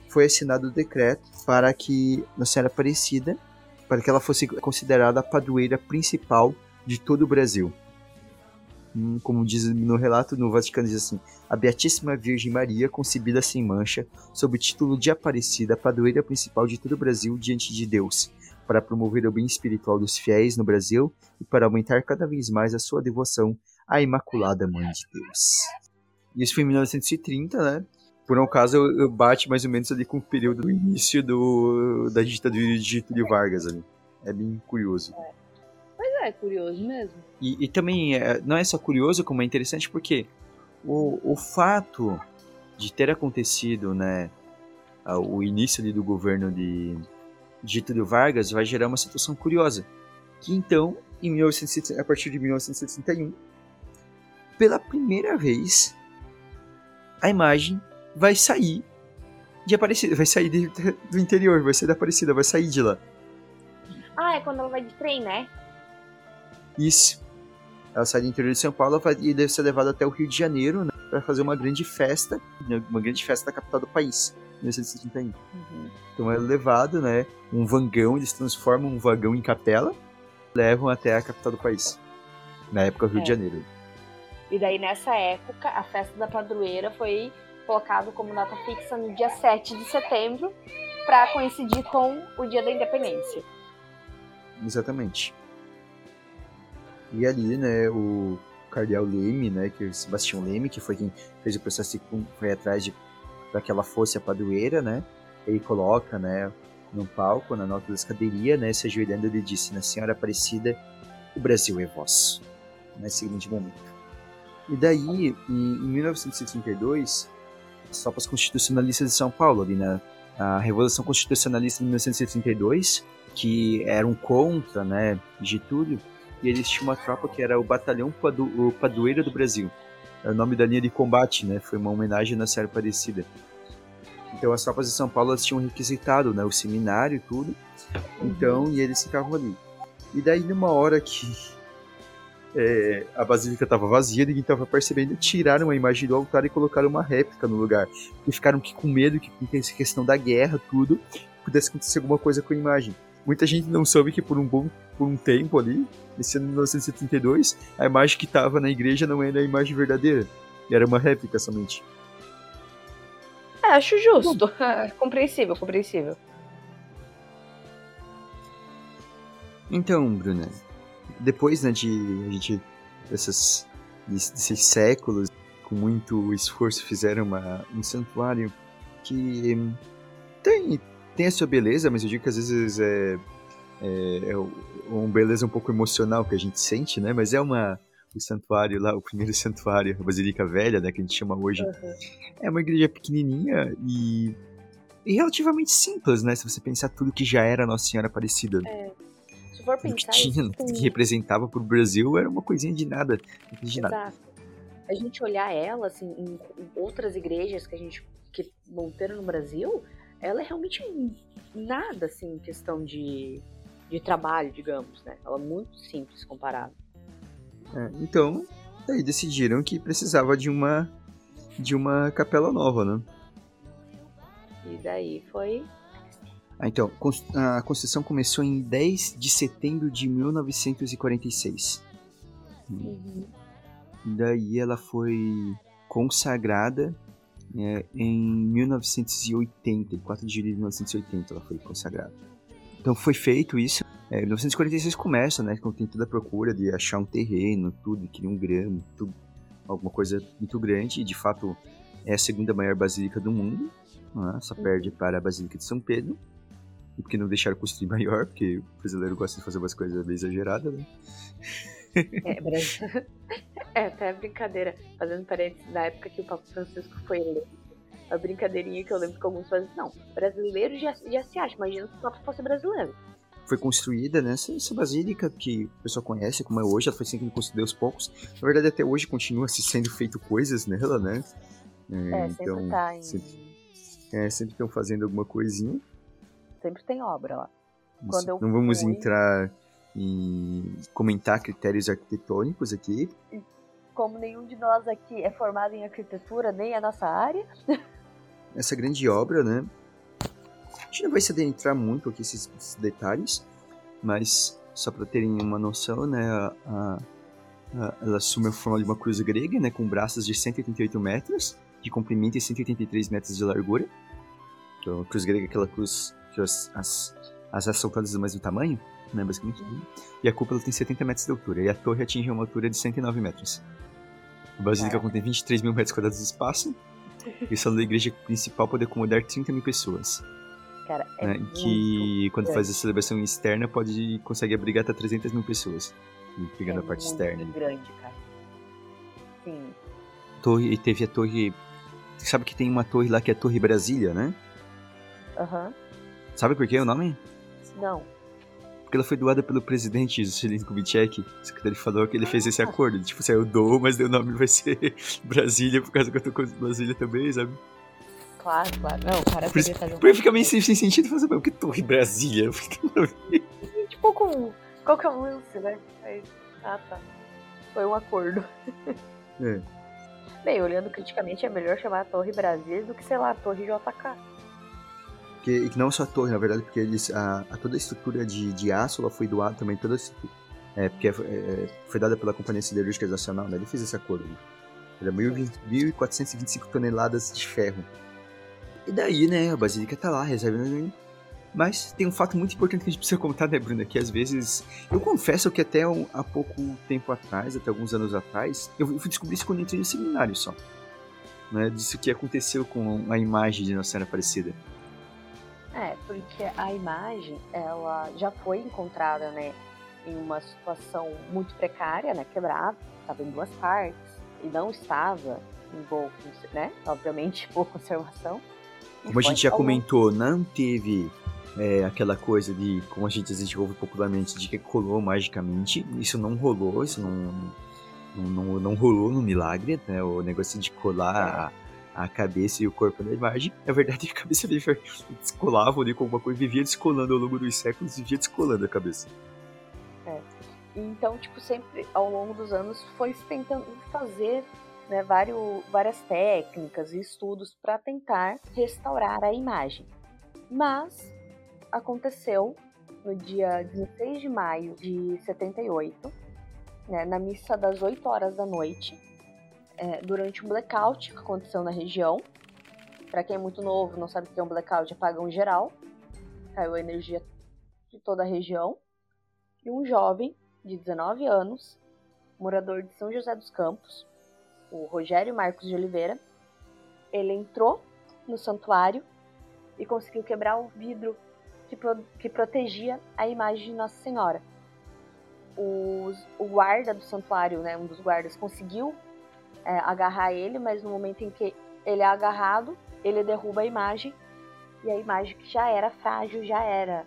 foi assinado o decreto para que Nossa Senhora Aparecida, para que ela fosse considerada a padroeira principal de todo o Brasil. Hum, como diz no relato no Vaticano, diz assim: A Beatíssima Virgem Maria, concebida sem mancha, sob o título de Aparecida, padroeira principal de todo o Brasil diante de Deus, para promover o bem espiritual dos fiéis no Brasil e para aumentar cada vez mais a sua devoção à Imaculada Mãe de Deus. Isso foi em 1930, né? Por um caso, bate mais ou menos ali com o período do início do, da ditadura de Getúlio Vargas ali. É bem curioso. É. Pois é, curioso mesmo. E, e também é, não é só curioso, como é interessante porque o, o fato de ter acontecido, né, o início ali do governo de Getúlio Vargas vai gerar uma situação curiosa. Que então, em 1970, a partir de 1961, pela primeira vez, a imagem vai sair de Aparecida, vai sair de, do interior, vai sair da Aparecida, vai sair de lá. Ah, é quando ela vai de trem, né? Isso. Ela sai do interior de São Paulo e deve ser levada até o Rio de Janeiro né, para fazer uma grande festa, né, uma grande festa da capital do país, em 1931. Uhum. Então é levado, né, um vagão, eles transformam um vagão em capela, levam até a capital do país. Na época, Rio é. de Janeiro. E daí, nessa época, a festa da padroeira foi colocado como data fixa no dia 7 de setembro, para coincidir com o dia da independência. Exatamente. E ali, né, o cardeal Leme, né, que é Sebastião Leme, que foi quem fez o processo e foi atrás de para que ela fosse a padroeira, né? Ele coloca, né, no palco, na nota da escaderia, né, se ajoelhando, ele disse, na Senhora Aparecida, o Brasil é vosso, nesse seguinte momento. E daí, em, em 1932, as tropas constitucionalistas de São Paulo, ali na a Revolução Constitucionalista de 1932, que eram contra, né, Getúlio, e eles tinham uma tropa que era o Batalhão Padu o do Brasil. É o nome da linha de combate, né? Foi uma homenagem na série parecida. Então as tropas de São Paulo tinham requisitado, né, o seminário e tudo. Então, e eles ficavam ali. E daí numa hora que é, a basílica estava vazia, ninguém estava percebendo, tiraram a imagem do altar e colocaram uma réplica no lugar. E ficaram que com medo que com essa questão da guerra, tudo, pudesse acontecer alguma coisa com a imagem. Muita gente não soube que por um bom por um tempo ali, nesse ano de 1972, a imagem que estava na igreja não era a imagem verdadeira. Era uma réplica somente. É, acho justo. compreensível, compreensível. Então, Bruna, depois né, de a gente desses, desses séculos com muito esforço fizeram uma, um santuário que tem, tem a sua beleza, mas eu digo que às vezes é, é, é uma beleza um pouco emocional que a gente sente, né? Mas é uma o santuário lá, o primeiro santuário, a Basílica Velha, né, que a gente chama hoje. Uhum. É uma igreja pequenininha e, e, relativamente simples, né? Se você pensar tudo que já era Nossa Senhora Aparecida. É. For pensar, que tinha, que representava pro Brasil era uma coisinha de nada. De Exato. Nada. A gente olhar ela, assim, em, outras igrejas que a gente que montaram no Brasil, ela é realmente nada, assim, em questão de, de trabalho, digamos, né? Ela é muito simples comparada. É, então, aí decidiram que precisava de uma de uma capela nova, né? E daí foi. Ah, então, a construção começou em 10 de setembro de 1946. Uhum. Daí ela foi consagrada é, em 1980, 4 de julho de 1980 ela foi consagrada. Então foi feito isso. É, 1946 começa, né? Quando tem toda a procura de achar um terreno, tudo, queria um grama, tudo, alguma coisa muito grande. E de fato é a segunda maior basílica do mundo. Né, só perde para a Basílica de São Pedro. E porque não deixaram construir maior, porque o brasileiro gosta de fazer umas coisas bem exageradas, né? É, Brasil. É, até brincadeira, fazendo parênteses, na época que o Papa Francisco foi eleito, a brincadeirinha que eu lembro que alguns fazem, não, brasileiro já, já se acha, imagina se o Papa fosse brasileiro. Foi construída nessa essa basílica que o pessoal conhece como é hoje, ela foi sempre construída aos poucos. Na verdade, até hoje continua se sendo feito coisas nela, né? É, é então, sempre tá em... Sempre, é, sempre estão fazendo alguma coisinha. Sempre tem obra lá. Não vamos fui... entrar em comentar critérios arquitetônicos aqui. Como nenhum de nós aqui é formado em arquitetura, nem a nossa área. Essa grande obra, né? A gente não vai se adentrar muito aqui esses, esses detalhes, mas só para terem uma noção, né? A, a, a, ela assume a forma de uma cruz grega, né? Com braços de 188 metros de comprimento e 183 metros de largura. Então, a cruz grega é aquela cruz que as, as, as são todas do mesmo tamanho né, basicamente. E a cúpula tem 70 metros de altura, e a torre atinge uma altura de 109 metros. A basílica é. contém 23 mil metros quadrados de espaço, e o salão da igreja principal pode acomodar 30 mil pessoas. Cara, é né, que quando faz a celebração externa pode consegue abrigar até 300 mil pessoas, pegando é a parte externa. grande, cara. Sim. Torre, e teve a torre... Sabe que tem uma torre lá que é a Torre Brasília, né? Aham. Uhum. Sabe por que o nome? Não porque ela foi doada pelo presidente Juscelino Kubitschek. Ele falou que ele fez esse acordo. Tipo, se eu dou, mas o nome vai ser Brasília, por causa que eu tô com Brasília também, sabe? Claro, claro. Não, o cara por isso, fazer um Porque fica meio sem, sem sentido fazer, o que torre Brasília? tipo, com. Qual que é o lance, né? Aí, ah, tá. Foi um acordo. É. Bem, olhando criticamente, é melhor chamar a Torre Brasília do que, sei lá, a Torre JK. Que, que não só a torre, na verdade, porque eles, a, a toda a estrutura de, de aço ela foi doada também, toda é, porque é, é, foi dada pela Companhia Siderúrgica Nacional, né? Ele fez esse acordo. Era 1.425 toneladas de ferro. E daí, né, a Basílica tá lá, reserva. Mas tem um fato muito importante que a gente precisa contar, né, Bruna? Que às vezes. Eu confesso que até um, há pouco tempo atrás, até alguns anos atrás, eu fui descobrir isso quando entrei no seminário só. Né, disso que aconteceu com a imagem de Nossa Senhora Aparecida. É, porque a imagem, ela já foi encontrada, né, em uma situação muito precária, né, quebrada, estava em duas partes, e não estava em boa, né, obviamente, boa conservação. Como a gente já comentou, não teve é, aquela coisa de, como a gente, a gente ouve popularmente, de que colou magicamente. Isso não rolou, isso não, não, não, não rolou no milagre, né? O negócio de colar é a cabeça e o corpo da imagem. Na verdade, a cabeça vivia, descolava ali com alguma coisa, vivia descolando ao longo dos séculos, vivia descolando a cabeça. É. Então, tipo, sempre ao longo dos anos foi tentando fazer né, vários, várias técnicas e estudos para tentar restaurar a imagem. Mas aconteceu no dia 16 de maio de 78, né, na missa das 8 horas da noite, é, durante um blackout que aconteceu na região. Para quem é muito novo, não sabe o que é um blackout, apagão geral. Caiu a energia de toda a região. E um jovem de 19 anos, morador de São José dos Campos, o Rogério Marcos de Oliveira, ele entrou no santuário e conseguiu quebrar o vidro que, pro, que protegia a imagem de Nossa Senhora. Os, o guarda do santuário, né, um dos guardas, conseguiu é, agarrar ele, mas no momento em que ele é agarrado, ele derruba a imagem e a imagem que já era frágil, já era,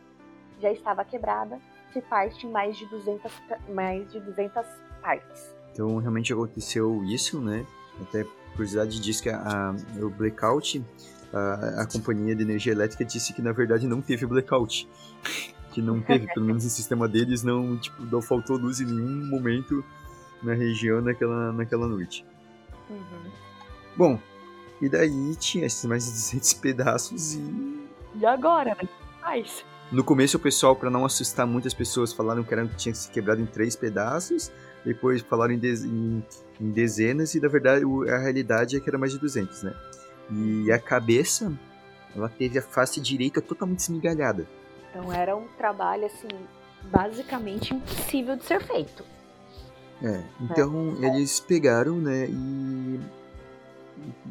já estava quebrada, se parte em mais de 200, mais de 200 partes. Então realmente aconteceu isso, né? Até curiosidade diz que a, a, o blackout, a, a companhia de energia elétrica disse que na verdade não teve blackout. que não teve, pelo menos o sistema deles não, tipo, não faltou luz em nenhum momento na região naquela, naquela noite. Uhum. Bom, e daí tinha esses mais de 200 pedaços e... E agora, né? Mais. No começo o pessoal, para não assustar muitas pessoas, falaram que, era, que tinha se quebrado em três pedaços, depois falaram em, de, em, em dezenas, e na verdade a realidade é que era mais de 200, né? E a cabeça, ela teve a face direita totalmente esmigalhada. Então era um trabalho, assim, basicamente impossível de ser feito. É, então é. eles pegaram, né, e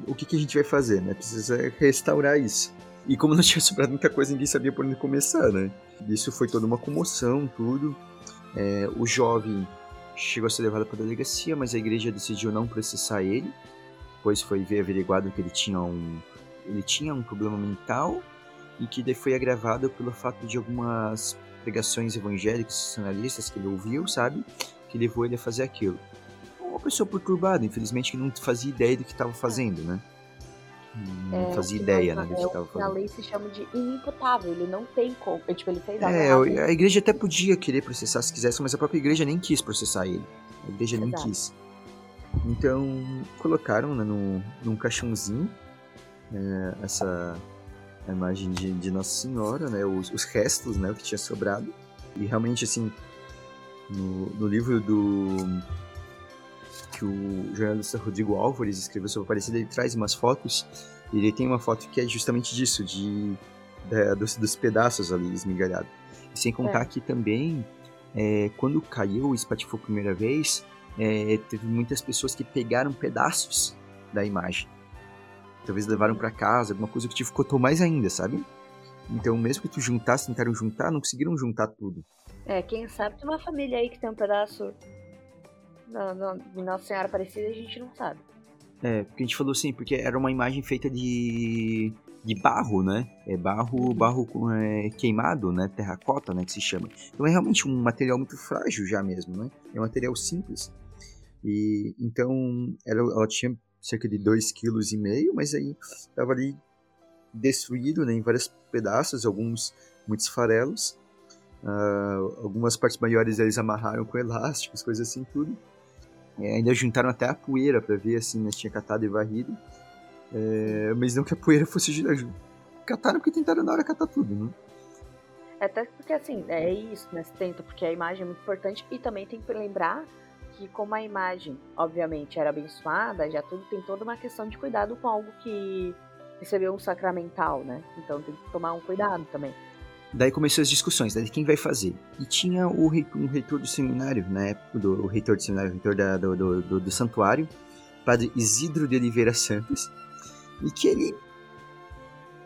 o que, que a gente vai fazer, né? Precisa restaurar isso. E como não tinha sobrado muita coisa, ninguém sabia por onde começar, né? Isso foi toda uma comoção, tudo. É, o jovem chegou a ser levado para a delegacia, mas a igreja decidiu não processar ele, pois foi ver averiguado que ele tinha um ele tinha um problema mental e que foi agravado pelo fato de algumas pregações evangélicas sensacionalistas que ele ouviu, sabe? Que levou ele a fazer aquilo. Uma pessoa perturbada, infelizmente, que não fazia ideia do que estava fazendo, né? Não é, fazia ideia, né, do que estava fazendo. Na lei se chama de inimputável, ele não tem como. Tipo, ele fez É, a igreja até podia querer processar se quisesse, mas a própria igreja nem quis processar ele. A igreja Exato. nem quis. Então, colocaram né, no, num caixãozinho é, essa imagem de, de, Nossa Senhora, né, os, os, restos, né, o que tinha sobrado. E realmente, assim, no, no livro do que o jornalista Rodrigo Álvares escreveu sobre Aparecida, ele traz umas fotos, e ele tem uma foto que é justamente disso, de, de dos, dos, pedaços ali esmigalhados. Sem contar é. que também, é, quando caiu o espatifou a primeira vez, é, teve muitas pessoas que pegaram pedaços da imagem. Talvez levaram para casa, alguma coisa que te ficou mais ainda, sabe? Então, mesmo que tu juntasse, tentaram juntar, não conseguiram juntar tudo. É, quem sabe tem uma família aí que tem um pedaço de Nossa Senhora Aparecida a gente não sabe. É, porque a gente falou assim, porque era uma imagem feita de, de barro, né? É barro, uhum. barro é, queimado, né? Terracota, né? Que se chama. Então é realmente um material muito frágil já mesmo, né? É um material simples. E então ela, ela tinha cerca de 2,5 kg, mas aí estava ali destruído né, em vários pedaços, alguns muitos farelos. Uh, algumas partes maiores eles amarraram com elásticos, coisas assim, tudo. É, ainda juntaram até a poeira para ver assim, né, tinha catado e varrido. É, mas não que a poeira fosse cataram porque tentaram na hora catar tudo, né? Até porque assim, é isso, né? Você tenta, porque a imagem é muito importante e também tem que lembrar que como a imagem, obviamente, era abençoada, já tudo tem toda uma questão de cuidado com algo que recebeu um sacramental, né? Então tem que tomar um cuidado também. Daí começou as discussões, de quem vai fazer. E tinha o reitor, um reitor do seminário, na né, época, do, o reitor do seminário, o reitor da, do, do, do, do, santuário, padre Isidro de Oliveira Santos, e que ele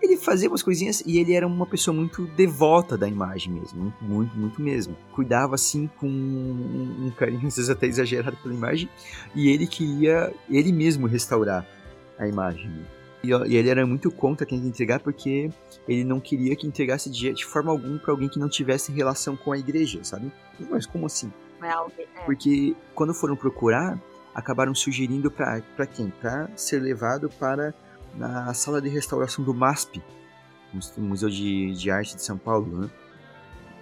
ele fazia umas coisinhas e ele era uma pessoa muito devota da imagem mesmo, muito, muito, muito mesmo. Cuidava assim com um, um carinho às vezes até exagerado pela imagem, e ele queria ele mesmo restaurar a imagem. E, e ele era muito contra quem entregar porque ele não queria que entregasse de, de forma alguma para alguém que não tivesse relação com a igreja, sabe? Mas como assim? É. Porque quando foram procurar, acabaram sugerindo para quem? Para ser levado para a sala de restauração do MASP, o Museu de, de Arte de São Paulo, né?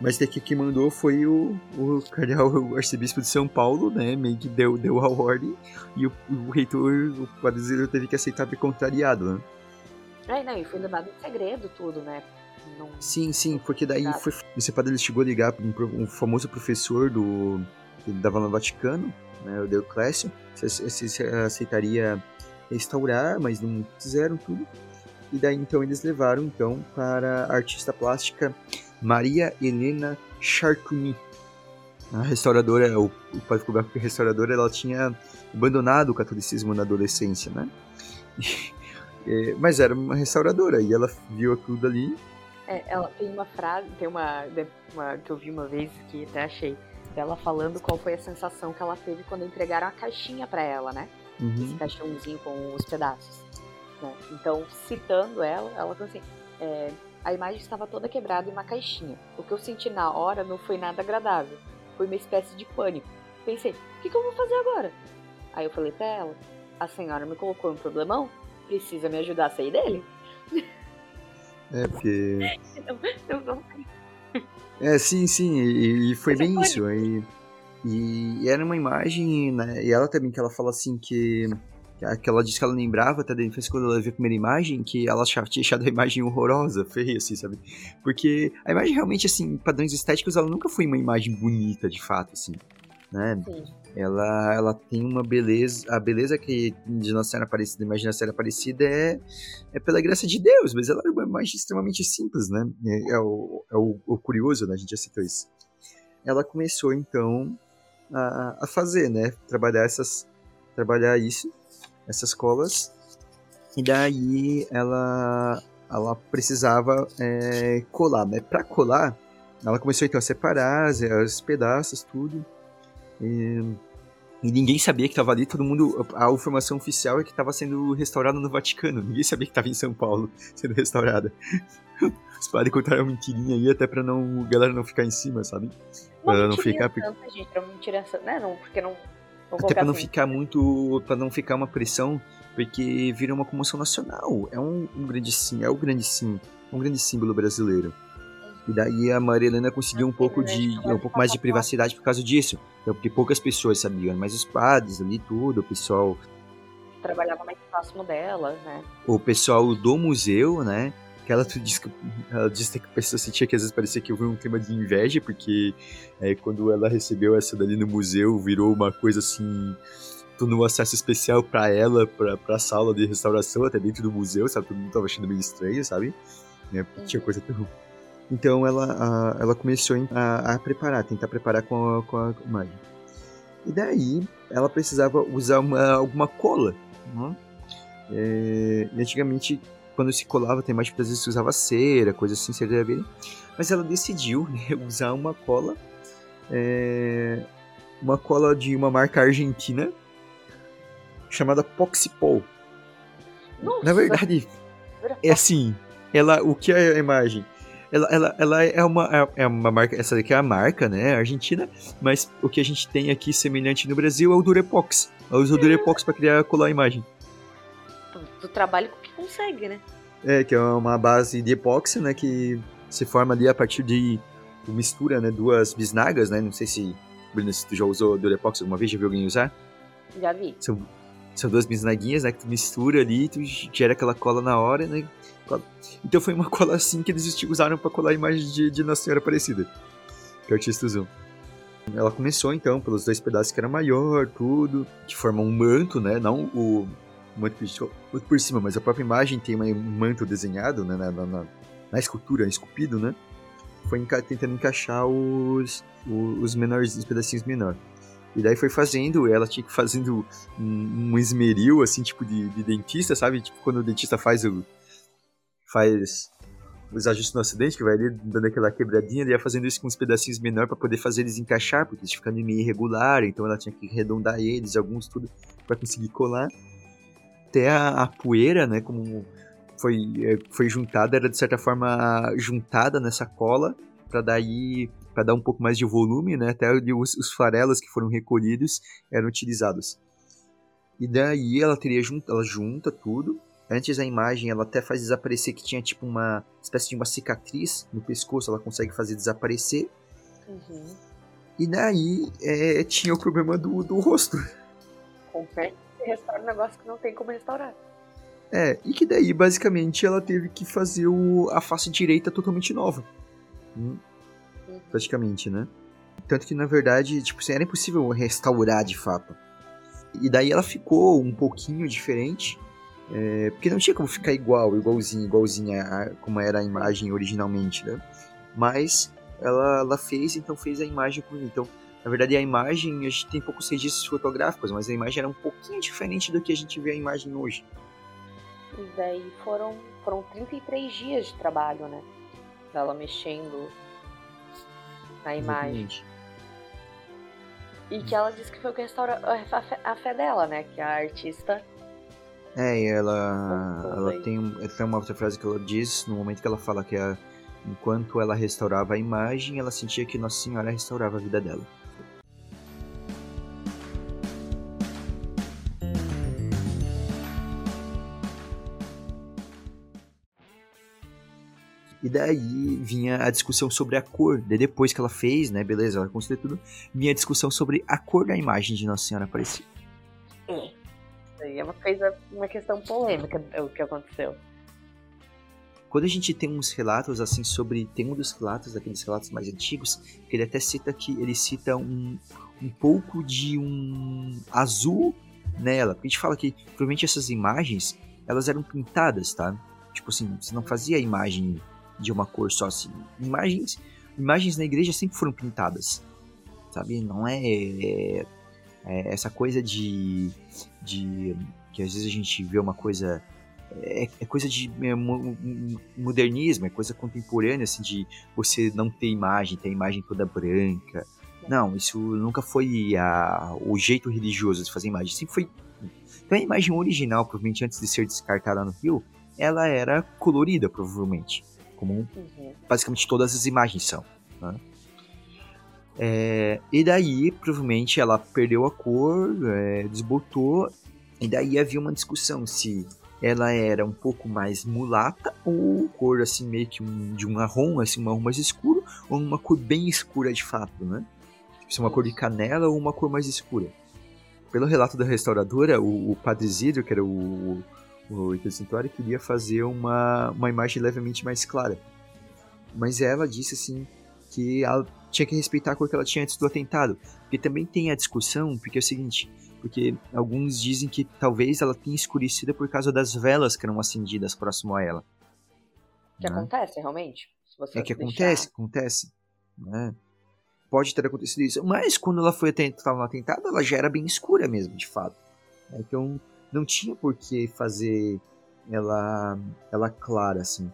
Mas daqui que mandou foi o, o cardeal o arcebispo de São Paulo, né? Meio que deu, deu a ordem e o, o reitor, o padre teve que aceitar por contrariado, né? É, não, e foi levado em segredo tudo, né? Não... Sim, sim, porque daí foi, esse padre chegou a ligar para um, um, famoso professor do que dava no Vaticano, né, o Deoclésio, se, se, se aceitaria restaurar, mas não fizeram tudo. E daí então eles levaram então para a artista plástica Maria Helena Charcuni. A restauradora, o, o a restauradora, ela tinha abandonado o catolicismo na adolescência, né? E, mas era uma restauradora e ela viu aquilo dali. É, ela tem uma frase, tem uma, uma que eu vi uma vez que até achei dela falando qual foi a sensação que ela teve quando entregaram a caixinha para ela, né? Uhum. Esse caixãozinho com os pedaços. Né? Então, citando ela, ela falou assim: é, a imagem estava toda quebrada em uma caixinha. O que eu senti na hora não foi nada agradável. Foi uma espécie de pânico. Pensei: o que, que eu vou fazer agora? Aí eu falei para ela: a senhora me colocou um problemão? Precisa me ajudar a sair dele? É, porque. não, não, não. É, sim, sim, e, e foi bem isso. E, e, era uma imagem, né? E ela também, que ela fala assim que. Que ela disse que ela lembrava até da infância quando ela viu a primeira imagem, que ela tinha achado a imagem horrorosa, feia, assim, sabe? Porque a imagem realmente, assim, padrões estéticos, ela nunca foi uma imagem bonita, de fato, assim, né? Sim. Ela, ela tem uma beleza, a beleza que de Nossa Senhora Aparecida, imagina Nossa Senhora Aparecida é, é pela graça de Deus, mas ela é uma imagem extremamente simples, né? É, é, o, é o, o curioso, né? A gente já citou isso. Ela começou, então, a, a fazer, né? Trabalhar essas, trabalhar isso, essas colas, e daí ela, ela precisava é, colar, né? Para colar, ela começou então a separar os, os pedaços, tudo. E, e, ninguém sabia que estava ali, todo mundo. A informação oficial é que estava sendo restaurada no Vaticano. Ninguém sabia que estava em São Paulo sendo restaurada. Os padres contaram mentirinha aí até pra não, a galera não ficar em cima, sabe? Uma pra não ficar. Tanta, gente, pra mentira, né? Não, porque não. Até pra não assim. ficar muito. para não ficar uma pressão, porque vira uma comoção nacional. É um, um grande sim, é o grande sim, um grande símbolo brasileiro. E daí a Maria Helena conseguiu um pouco de um pouco mais de privacidade por causa disso. Então, porque poucas pessoas sabiam, mas os padres ali tudo, o pessoal trabalhava mais próximo dela, né? O pessoal do museu, né? Ela disse que ela disse que a pessoa sentia que às vezes parecia que houve um clima de inveja, porque é, quando ela recebeu essa dali no museu, virou uma coisa assim, no acesso especial para ela, pra, pra sala de restauração, até dentro do museu, sabe? Todo mundo tava achando meio estranho, sabe? Né? Porque tinha uhum. coisa tão então ela, a, ela começou a, a, preparar, tentar preparar com a, com a imagem. E daí ela precisava usar uma, alguma cola. Né? É, e antigamente, quando se colava, tem mais às vezes se usava cera, coisa assim, cera de abelha. Mas ela decidiu né, usar uma cola, é, uma cola de uma marca argentina chamada Poxipol. Nossa. Na verdade, é assim, ela, o que é a imagem? Ela, ela, ela é uma, é, é uma marca, essa daqui é a marca, né, argentina, mas o que a gente tem aqui semelhante no Brasil é o Durepox. Ela usa o Durepox para criar colar a imagem. Do trabalho que consegue, né? É, que é uma base de epóxi, né, que se forma ali a partir de mistura, né, duas bisnagas, né, não sei se, Bruna, se tu já usou Durepox alguma vez, já viu alguém usar? Já vi. São, são duas bisnaguinhas, né, que tu mistura ali, tu gera aquela cola na hora, né, então foi uma cola assim que eles usaram para colar a imagem de, de Nossa Senhora Aparecida, que é o artista usou. Ela começou então pelos dois pedaços que era maior, tudo, que formam um manto, né? Não o manto por cima, mas a própria imagem tem um manto desenhado né? na, na, na escultura, esculpido, né? Foi enca tentando encaixar os, os, os menores, os pedacinhos menores. E daí foi fazendo, ela tinha que fazendo um, um esmeril, assim, tipo de, de, dentista, sabe? Tipo quando o dentista faz o, faz os ajustes no acidente, que vai ali dando aquela quebradinha, e ia fazendo isso com uns pedacinhos menores para poder fazer eles encaixar, porque eles ficando meio irregular, então ela tinha que arredondar eles, alguns tudo, para conseguir colar. Até a, a, poeira, né, como foi, é, foi juntada, era de certa forma juntada nessa cola, para daí para dar um pouco mais de volume, né, até os, os farelas que foram recolhidos eram utilizados. E daí ela teria junta, ela junta tudo, Antes a imagem ela até faz desaparecer que tinha tipo uma espécie de uma cicatriz no pescoço, ela consegue fazer desaparecer. Uhum. E daí é, tinha o problema do, do rosto. Confere você restaura um negócio que não tem como restaurar. É, e que daí basicamente ela teve que fazer o, a face direita totalmente nova. Hum, uhum. Praticamente, né? Tanto que na verdade, tipo, era impossível restaurar de fato. E daí ela ficou um pouquinho diferente. É, porque não tinha como ficar igual, igualzinho, igualzinha a, como era a imagem originalmente, né? Mas ela, ela fez, então fez a imagem com Então, Na verdade, a imagem, a gente tem poucos registros fotográficos, mas a imagem era um pouquinho diferente do que a gente vê a imagem hoje. E daí foram, foram 33 dias de trabalho, né? Dela mexendo na imagem. Exatamente. E que ela disse que foi o que restaurou a fé, dela, né? Que a artista é, e ela, ela tem, tem uma outra frase que ela diz no momento que ela fala que a, enquanto ela restaurava a imagem, ela sentia que Nossa Senhora restaurava a vida dela. E daí vinha a discussão sobre a cor. Daí depois que ela fez, né, beleza, ela considerou tudo, vinha a discussão sobre a cor da imagem de Nossa Senhora Aparecida. É aí. É uma coisa, uma questão polêmica o que aconteceu. Quando a gente tem uns relatos assim sobre. Tem um dos relatos, daqueles relatos mais antigos, que ele até cita que ele cita um, um pouco de um azul nela. Porque a gente fala que provavelmente essas imagens elas eram pintadas, tá? Tipo assim, você não fazia a imagem de uma cor só assim. Imagens, imagens na igreja sempre foram pintadas, sabe? Não é, é é, essa coisa de, de. que às vezes a gente vê uma coisa. É, é coisa de é, modernismo, é coisa contemporânea, assim, de você não ter imagem, ter a imagem toda branca. Não, isso nunca foi a, o jeito religioso de fazer imagem, sempre foi. Então a imagem original, provavelmente antes de ser descartada no Rio, ela era colorida, provavelmente. Como uhum. basicamente todas as imagens são. Né? É, e daí, provavelmente, ela perdeu a cor, é, desbotou, e daí havia uma discussão se ela era um pouco mais mulata ou cor assim meio que um, de um marrom, assim, um marrom mais escuro, ou uma cor bem escura de fato, né? Se é uma cor de canela ou uma cor mais escura. Pelo relato da restauradora, o, o Padre Isidro, que era o, o representário, queria fazer uma, uma imagem levemente mais clara. Mas ela disse assim que ela tinha que respeitar a cor que ela tinha antes do atentado. Porque também tem a discussão, porque é o seguinte, porque alguns dizem que talvez ela tenha escurecido por causa das velas que eram acendidas próximo a ela. Que né? acontece realmente? é que deixar... acontece, acontece. Né? Pode ter acontecido isso. Mas quando ela foi estava no atentado, ela já era bem escura mesmo, de fato. Então não tinha por que fazer ela, ela clara assim.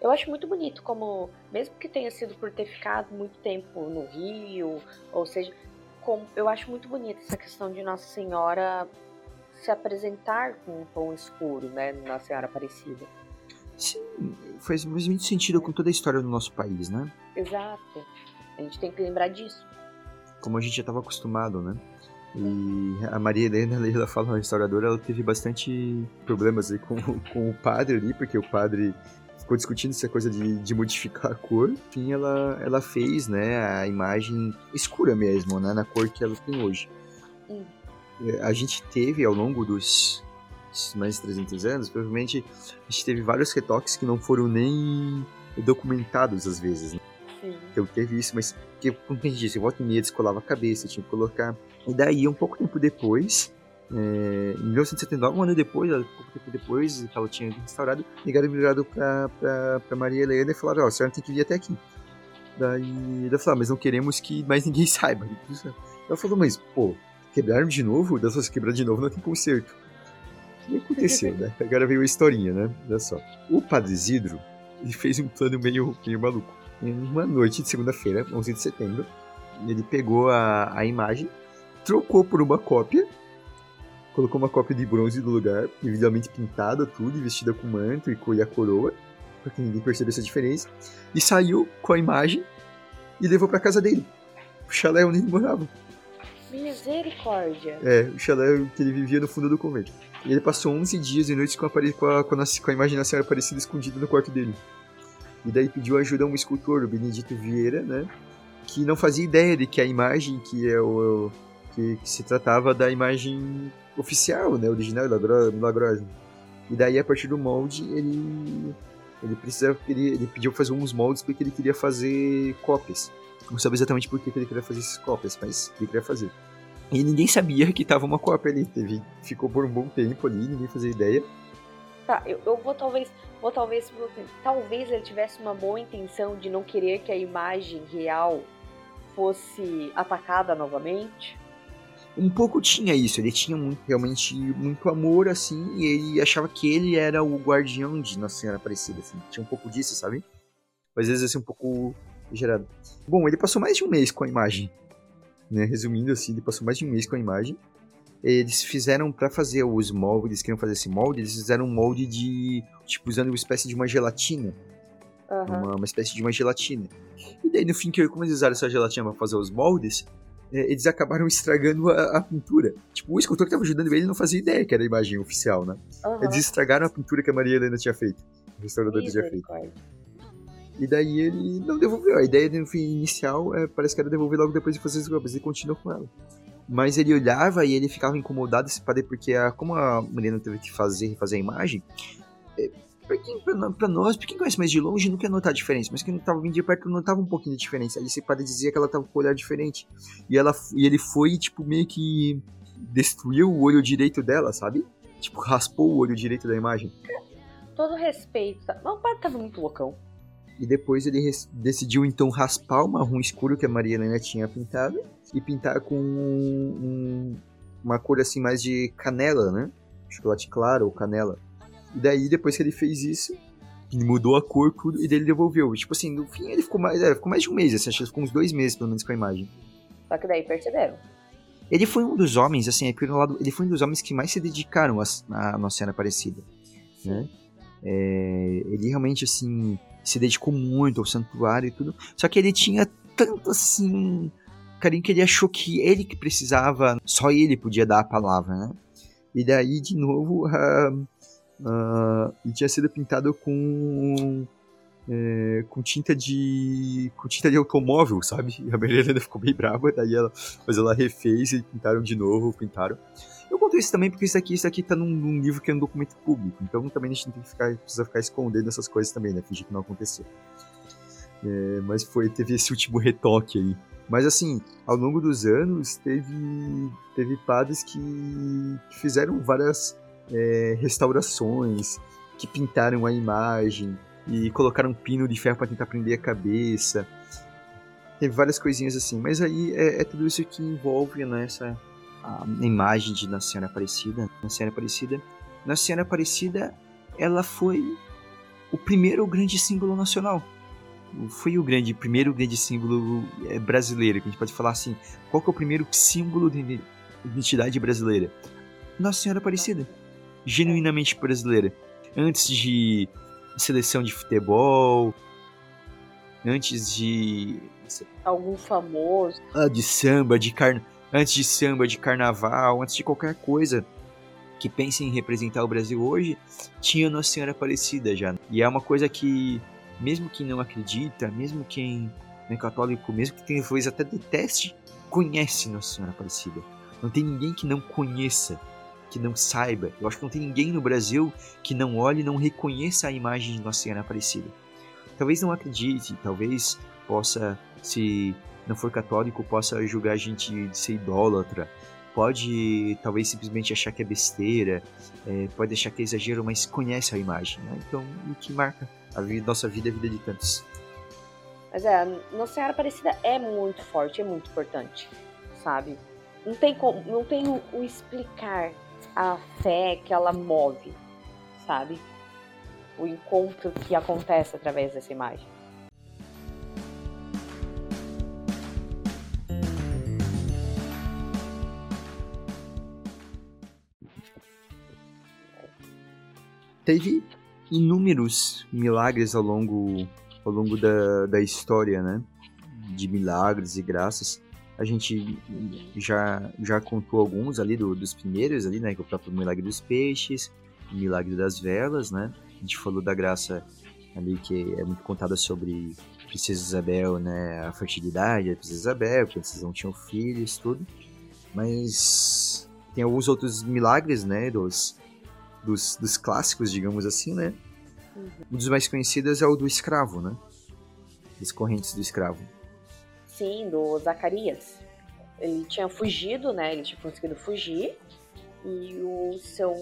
Eu acho muito bonito como, mesmo que tenha sido por ter ficado muito tempo no Rio, ou seja, como, eu acho muito bonita essa questão de Nossa Senhora se apresentar com um tom escuro, né, Nossa Senhora Aparecida. Sim, faz muito sentido com toda a história do nosso país, né? Exato. A gente tem que lembrar disso. Como a gente já estava acostumado, né? E a Maria Helena, ela fala, a restauradora, ela teve bastante problemas aí com, com o padre ali, porque o padre ficou discutindo essa coisa de, de modificar a cor. Enfim, ela, ela fez, né, a imagem escura mesmo, né, na cor que ela tem hoje. Hum. A gente teve, ao longo dos mais de 300 anos, provavelmente a gente teve vários retoques que não foram nem documentados às vezes, né? Sim. Então teve isso, mas que, como a gente disse, volta e meia descolava a cabeça, tinha que colocar. E daí, um pouco tempo depois, é, em 1979, um ano depois, pouco tempo depois que ela tinha restaurado, ligaram virado pra, pra, pra Maria Helena e falaram: Ó, oh, a senhora tem que vir até aqui. Daí ela falou: ah, Mas não queremos que mais ninguém saiba. Ela falou: Mas, pô, quebraram de novo? Das se quebrar de novo não tem conserto. O que aconteceu, né? Agora veio a historinha, né? Olha só. O Padre Isidro ele fez um plano meio, meio maluco. Em uma noite de segunda-feira, 11 de setembro, ele pegou a, a imagem, trocou por uma cópia colocou uma cópia de bronze no lugar, evidentemente pintada, tudo, vestida com manto e, e a coroa, para que ninguém percebesse a diferença, e saiu com a imagem e levou para casa dele, o chalé onde ele morava. Misericórdia! É, o chalé que ele vivia no fundo do convento. E ele passou 11 dias e noites com a, com a, com a, com a imagem da Senhora Aparecida escondida no quarto dele. E daí pediu ajuda a um escultor, o Benedito Vieira, né? Que não fazia ideia de que a imagem que é o. que, que se tratava da imagem oficial, né, original milagrosa. E daí a partir do molde ele ele precisa ele, ele pediu fazer uns moldes porque ele queria fazer cópias. Não sabe exatamente por que ele queria fazer essas cópias, mas ele queria fazer. E ninguém sabia que tava uma cópia ali. Teve, ficou por um bom tempo ali, ninguém fazia ideia. Tá, eu, eu vou talvez, vou talvez, talvez ele tivesse uma boa intenção de não querer que a imagem real fosse atacada novamente? Um pouco tinha isso, ele tinha muito, realmente muito amor, assim, e ele achava que ele era o guardião de Nossa Senhora Aparecida, assim. Tinha um pouco disso, sabe? Às vezes, assim, um pouco gerado. Bom, ele passou mais de um mês com a imagem, né? Resumindo, assim, ele passou mais de um mês com a imagem. Eles fizeram, para fazer os moldes, eles queriam fazer esse molde, eles fizeram um molde de, tipo, usando uma espécie de uma gelatina. Uhum. Uma, uma espécie de uma gelatina. E daí, no fim, como eles usaram essa gelatina pra fazer os moldes, é, eles acabaram estragando a, a, pintura. Tipo, o escultor que estava ajudando ele não fazia ideia que era a imagem oficial, né? Uhum. Eles estragaram a pintura que a Maria Helena tinha feito. O restaurador tinha feito. E daí ele não devolveu. A ideia no fim inicial é, parece que era devolver logo depois de fazer as obras. Ele continuou com ela. Mas ele olhava e ele ficava incomodado porque a, como a Mariana teve que fazer, fazer a imagem, é, Pra, nós, pra quem conhece mais de longe, não quer notar a diferença, mas quem tava vindo de perto notava um pouquinho de diferença. Aí você pode dizer que ela tava com o olhar diferente. E, ela, e ele foi, tipo, meio que destruiu o olho direito dela, sabe? Tipo, raspou o olho direito da imagem. Todo respeito. Tá? O pai tava muito loucão. E depois ele decidiu então raspar o marrom escuro que a Maria Helena tinha pintado e pintar com um, um, uma cor assim mais de canela, né? Chocolate claro ou canela. E daí, depois que ele fez isso, ele mudou a cor, tudo, e daí ele devolveu. Tipo assim, no fim ele ficou mais, é, ficou mais de um mês, assim, acho que ficou uns dois meses, pelo menos, com a imagem. Só que daí perceberam. Ele foi um dos homens, assim, por um lado, ele foi um dos homens que mais se dedicaram a, Nossa Senhora Aparecida, né? É, ele realmente, assim, se dedicou muito ao santuário e tudo. Só que ele tinha tanto, assim, carinho que ele achou que ele que precisava, só ele podia dar a palavra, né? E daí, de novo, uh, Uh, e tinha sido pintado com é, com tinta de com tinta de automóvel, sabe? E a Helena ficou bem brava, daí ela, mas ela refez e pintaram de novo, pintaram. Eu conto isso também porque isso aqui, isso aqui tá num, num, livro que é um documento público, então também a gente tem que ficar, precisa ficar escondendo essas coisas também, né? Fingir que não aconteceu. É, mas foi, teve esse último retoque aí. Mas assim, ao longo dos anos, teve, teve padres que, que fizeram várias é, restaurações, que pintaram a imagem e colocaram um pino de ferro para tentar prender a cabeça. Teve várias coisinhas assim, mas aí é, é tudo isso que envolve né, a imagem de Nossa Senhora Aparecida. Nossa Senhora Aparecida, Nossa Senhora Aparecida, ela foi o primeiro grande símbolo nacional. Foi o grande, primeiro grande símbolo é, brasileiro, que a gente pode falar assim. Qual que é o primeiro símbolo de identidade brasileira? Nossa Senhora Aparecida genuinamente brasileira. Antes de seleção de futebol, antes de algum famoso, ah, de samba, de car... antes de samba, de carnaval, antes de qualquer coisa que pense em representar o Brasil hoje, tinha Nossa Senhora Aparecida já. E é uma coisa que mesmo quem não acredita, mesmo quem não é católico, mesmo que tenha talvez até deteste, conhece Nossa Senhora Aparecida. Não tem ninguém que não conheça que não saiba. Eu acho que não tem ninguém no Brasil que não olhe e não reconheça a imagem de Nossa Senhora Aparecida. Talvez não acredite, talvez possa, se não for católico, possa julgar a gente de ser idólatra. Pode talvez simplesmente achar que é besteira, é, pode achar que é exagero, mas conhece a imagem. Né? Então, o que marca a vida, nossa vida é a vida de tantos. Mas é, Nossa Senhora Aparecida é muito forte, é muito importante, sabe? Não tem como, não tem o, o explicar a fé que ela move, sabe? O encontro que acontece através dessa imagem. Teve inúmeros milagres ao longo, ao longo da, da história, né? De milagres e graças a gente já, já contou alguns ali do, dos primeiros ali, né? Que é o próprio Milagre dos Peixes, o Milagre das Velas, né? A gente falou da graça ali que é muito contada sobre Princesa Isabel, né? A fertilidade da Princesa Isabel, que eles não tinham filhos, tudo. Mas tem alguns outros milagres, né? Dos, dos, dos clássicos, digamos assim, né? Uhum. Um dos mais conhecidos é o do escravo, né? As correntes do escravo. Sim, do Zacarias. Ele tinha fugido, né? Ele tinha conseguido fugir. E o seu.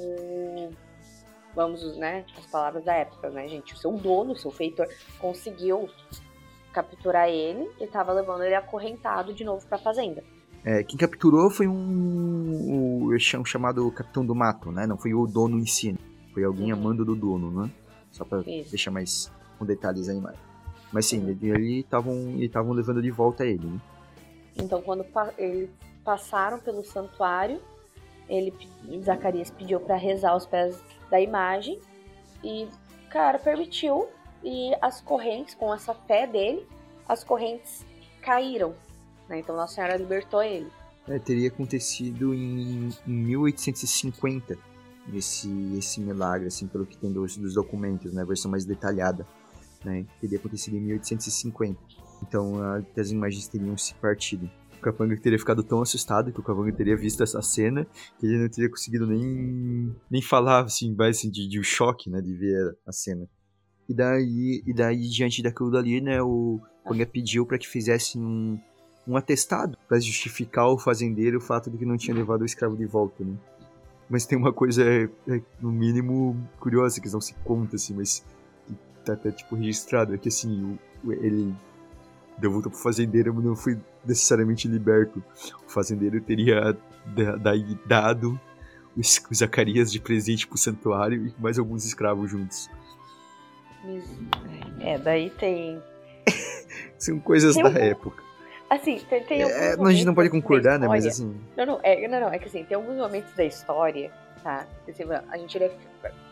Vamos, né? As palavras da época, né, gente? O seu dono, o seu feitor, conseguiu capturar ele e tava levando ele acorrentado de novo pra fazenda. É, quem capturou foi um, um, chamado Capitão do Mato, né? Não foi o dono em si. Foi alguém uhum. amando do dono, né? Só pra Isso. deixar mais com detalhes aí mais. Mas sim, uhum. ele estavam levando de volta ele, né? Então quando pa eles passaram pelo santuário, ele Zacarias pediu para rezar aos pés da imagem e cara permitiu e as correntes com essa fé dele, as correntes caíram né? Então Nossa Senhora libertou ele. É, teria acontecido em, em 1850 esse, esse milagre, assim, pelo que tem dos, dos documentos, né? A versão mais detalhada. Né? Teria acontecido em 1850. Então as imagens teriam se partido. O Capanga teria ficado tão assustado que o Capanga teria visto essa cena que ele não teria conseguido nem, nem falar assim, mais assim, de, de um choque, né, de ver a cena. E daí, e daí diante daquilo dali, né, o Capanga pediu para que fizessem um, um atestado para justificar ao fazendeiro o fato de que não tinha levado o escravo de volta, né? Mas tem uma coisa, é, é, no mínimo, curiosa, que não se conta, assim, mas que tá até, tipo, registrado, é que, assim, o, ele deu volta pro fazendeiro, mas não foi necessariamente liberto. O fazendeiro teria dado os, os Zacarias de presente pro santuário e mais alguns escravos juntos. É, daí tem... São coisas tem da época. Assim, tem, tem é, A gente não pode concordar, né? Mas assim. Não, não, é, não, não, é que assim, tem alguns momentos da história, tá? Assim, a gente é,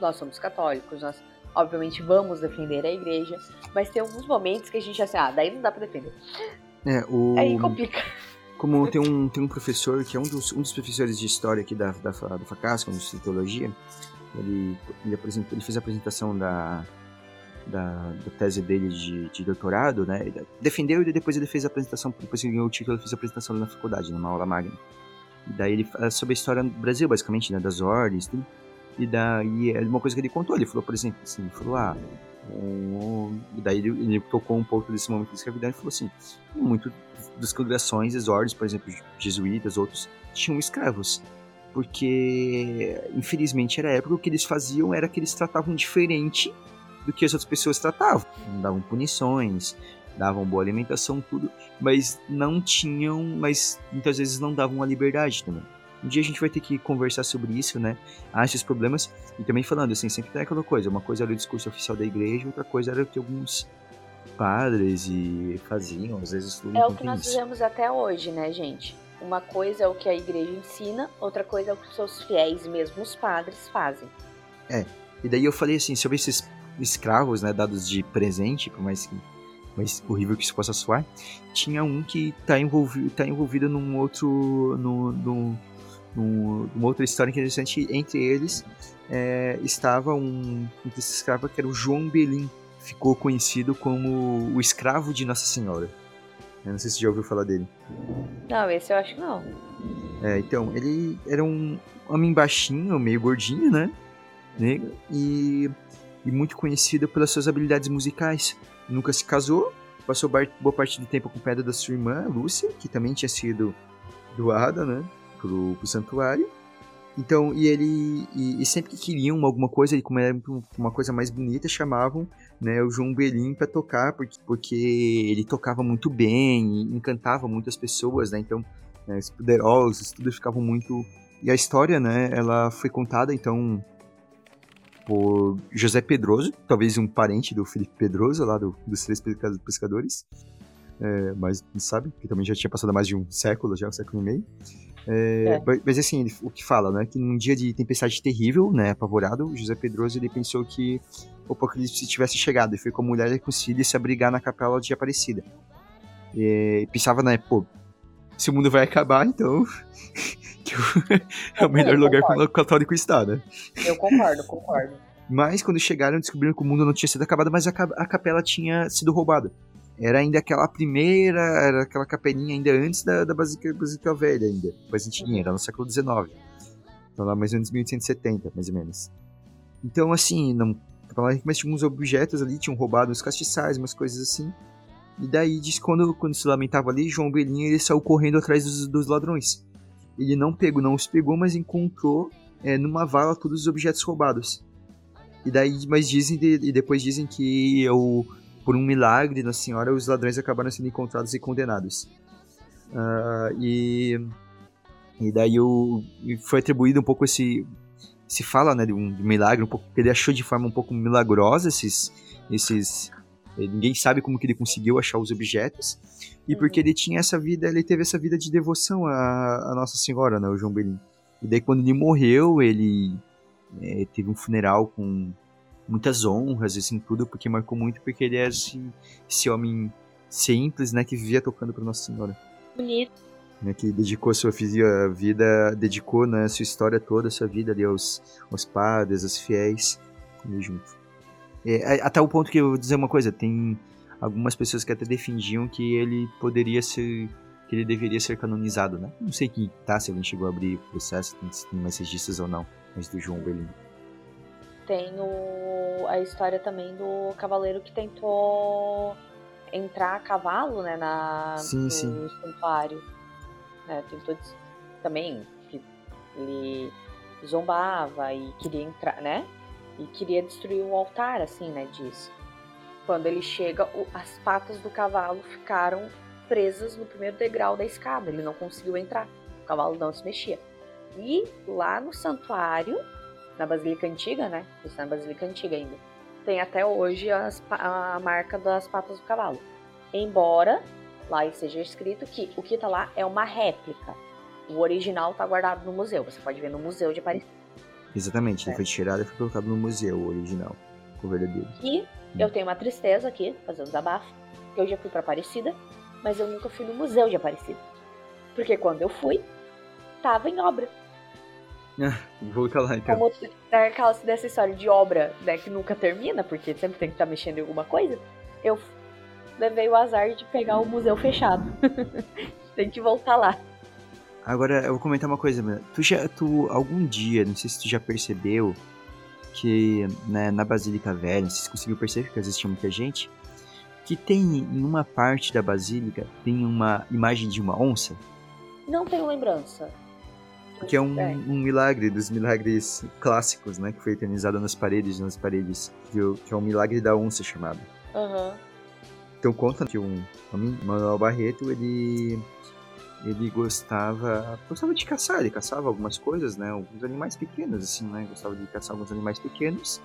nós somos católicos, nós obviamente vamos defender a igreja, mas tem alguns momentos que a gente assim, ah, daí não dá pra defender. É, o. Aí complica. Como tem um, tem um professor que é um dos, um dos professores de história aqui da, da, da como de teologia, ele, ele, ele fez a apresentação da, da, da tese dele de, de, doutorado, né? Defendeu e depois ele fez a apresentação, depois que ganhou o título, ele fez a apresentação na faculdade, numa aula magna. Daí ele fala sobre a história do Brasil, basicamente, né? Das ordens, tudo. E daí, é uma coisa que ele contou, ele falou, por exemplo, assim, ele falou, ah, um, e daí ele, ele, tocou um pouco desse momento da escravidão e falou assim, muito das congregações, as ordens, por exemplo, jesuítas, outros, tinham escravos. Porque, infelizmente, era a época o que eles faziam era que eles tratavam diferente do que as outras pessoas tratavam. Davam punições, davam boa alimentação, tudo, mas não tinham, mas muitas vezes não davam a liberdade também. Um dia a gente vai ter que conversar sobre isso, né? Ah, esses problemas. E também falando, assim, sempre tem aquela coisa. Uma coisa era o discurso oficial da igreja, outra coisa era o que alguns padres e faziam, às vezes tudo. É o que nós fizemos até hoje, né, gente? Uma coisa é o que a igreja ensina, outra coisa é o que os seus fiéis, mesmo os padres, fazem. É. E daí eu falei assim, sobre esses escravos, né, dados de presente, por mais que mais horrível que isso possa soar, tinha um que está envolvido, tá envolvido num outro, no, no, no, numa outra história interessante. Entre eles é, estava um, um desses escravos que era o João Belim, ficou conhecido como o escravo de Nossa Senhora. Eu não sei se você já ouviu falar dele. Não, esse eu acho que não. É, então, ele era um homem baixinho, meio gordinho, né? Negro, e e muito conhecida pelas suas habilidades musicais. Nunca se casou, passou boa parte do tempo acompanhada da sua irmã, Lúcia, que também tinha sido doada, né, pro, pro santuário. Então, e ele. E, e, sempre que queriam alguma coisa, como era uma coisa mais bonita, chamavam né, o João Belim para tocar, porque, porque ele tocava muito bem encantava muitas pessoas, né? Então, né, os poderosos, tudo ficavam muito. E a história, né, ela foi contada, então, por José Pedroso, talvez um parente do Felipe Pedroso, lá do, dos Três Pescadores. É, mas não sabe, que também já tinha passado mais de um século, já um século e meio. É, é. Mas assim, ele, o que fala, né? Que num dia de tempestade terrível, né? Apavorado, José Pedroso ele pensou que o apocalipse tivesse chegado e foi com a mulher e com filhos se abrigar na capela de Aparecida. E pensava, né? Pô, se o mundo vai acabar, então é o melhor lugar para o católico estar, né? Eu concordo, concordo. Mas quando chegaram, descobriram que o mundo não tinha sido acabado, mas a, a capela tinha sido roubada. Era ainda aquela primeira, era aquela capelinha ainda antes da, da Basílica, Basílica Velha, ainda, mais antiguinha, era no século XIX. Então lá mais ou menos 1870, mais ou menos. Então assim, não, mas tinha uns objetos ali, tinham roubado uns castiçais, umas coisas assim. E daí, diz quando, quando se lamentava ali, João Belinha ele saiu correndo atrás dos, dos ladrões. Ele não pegou, não os pegou, mas encontrou é, numa vala todos os objetos roubados. E daí, mas dizem, e depois dizem que o, por um milagre da senhora, os ladrões acabaram sendo encontrados e condenados. Uh, e, e daí foi atribuído um pouco esse. Se fala, né, de um milagre, um pouco, ele achou de forma um pouco milagrosa esses. esses ninguém sabe como que ele conseguiu achar os objetos. E porque uhum. ele tinha essa vida, ele teve essa vida de devoção à, à Nossa Senhora, né, o João Belim. E daí quando ele morreu, ele é, teve um funeral com muitas honras, assim, tudo, porque marcou muito, porque ele é esse, esse homem simples, né, que vivia tocando para Nossa Senhora. Bonito. Né, que dedicou sua vida, dedicou né, sua história toda, sua vida ali aos, aos padres, aos fiéis, ali junto. É, até o ponto que eu vou dizer uma coisa, tem algumas pessoas que até defendiam que ele poderia ser que ele deveria ser canonizado, né? Não sei quem tá, se alguém chegou a abrir processo, se tem mais registros ou não, mas do João Berlim. Tem o, a história também do cavaleiro que tentou entrar a cavalo, né, na, sim, no sim. santuário. Né, tentou também que ele zombava e queria entrar, né? E queria destruir o altar, assim, né, disso. Quando ele chega, o, as patas do cavalo ficaram presas no primeiro degrau da escada. Ele não conseguiu entrar. O cavalo não se mexia. E lá no santuário, na Basílica Antiga, né? Isso é na Basílica Antiga ainda. Tem até hoje as, a marca das patas do cavalo. Embora lá esteja escrito que o que tá lá é uma réplica. O original tá guardado no museu. Você pode ver no Museu de Aparecida. Exatamente, ele foi tirado e foi colocado no museu, original, o verdadeiro. E eu tenho uma tristeza aqui, fazendo desabafo, que eu já fui para Aparecida, mas eu nunca fui no Museu de Aparecida. Porque quando eu fui, tava em obra. Ah, vou voltar lá então. Como aquela dessa história de obra né, que nunca termina, porque sempre tem que estar tá mexendo em alguma coisa, eu levei o azar de pegar o museu fechado. tem que voltar lá. Agora eu vou comentar uma coisa, mano. Tu já, tu algum dia, não sei se tu já percebeu que né, na Basílica Velha, não sei se conseguiu perceber, porque existia muita gente, que tem em uma parte da Basílica tem uma imagem de uma onça. Não tenho lembrança. Que é um, é. um milagre dos milagres clássicos, né? Que foi eternizado nas paredes, nas paredes. Que, que é o milagre da onça chamado. Uhum. Então conta que um homem, Manuel Barreto, ele ele gostava gostava de caçar, ele caçava algumas coisas, né? Alguns animais pequenos, assim, né? Gostava de caçar alguns animais pequenos.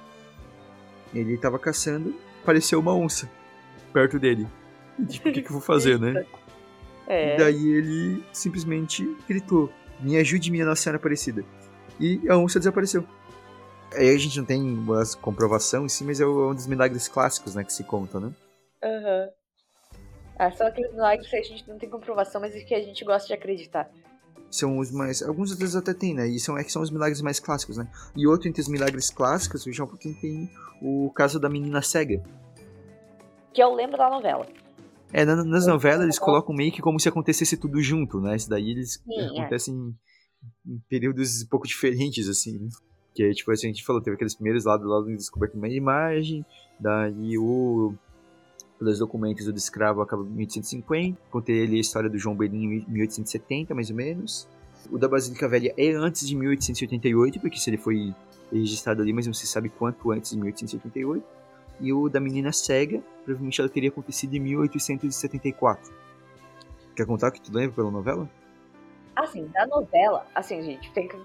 Ele estava caçando, apareceu uma onça perto dele. E, tipo, o que, que eu vou fazer, né? É. E daí ele simplesmente gritou: Me ajude, minha Nossa Senhora Aparecida. E a onça desapareceu. Aí a gente não tem uma comprovação em si, mas é um dos milagres clássicos, né, que se conta, né? Aham. Uhum. Ah, são aqueles milagres que a gente não tem comprovação, mas que a gente gosta de acreditar. São os mais. Alguns vezes até tem, né? E são, é que são os milagres mais clássicos, né? E outro entre os milagres clássicos, o João Pouquinho tem o caso da menina cega. Que eu lembro da novela. É, na, nas novelas eles colocam meio que como se acontecesse tudo junto, né? Isso daí eles Sim, é. acontecem é. em, períodos um pouco diferentes, assim, né? Que tipo assim, a gente falou, teve aqueles primeiros lá do lado descoberto uma imagem, daí o pelos documentos do escravo acaba em 1850, contei ali a história do João Belim em 1870, mais ou menos. O da Basílica Velha é antes de 1888, porque se ele foi registrado ali, mas não se sabe quanto antes de 1888. E o da Menina Cega, provavelmente ela teria acontecido em 1874. Quer contar o que tu lembra pela novela? Assim, da novela, assim, gente, tem que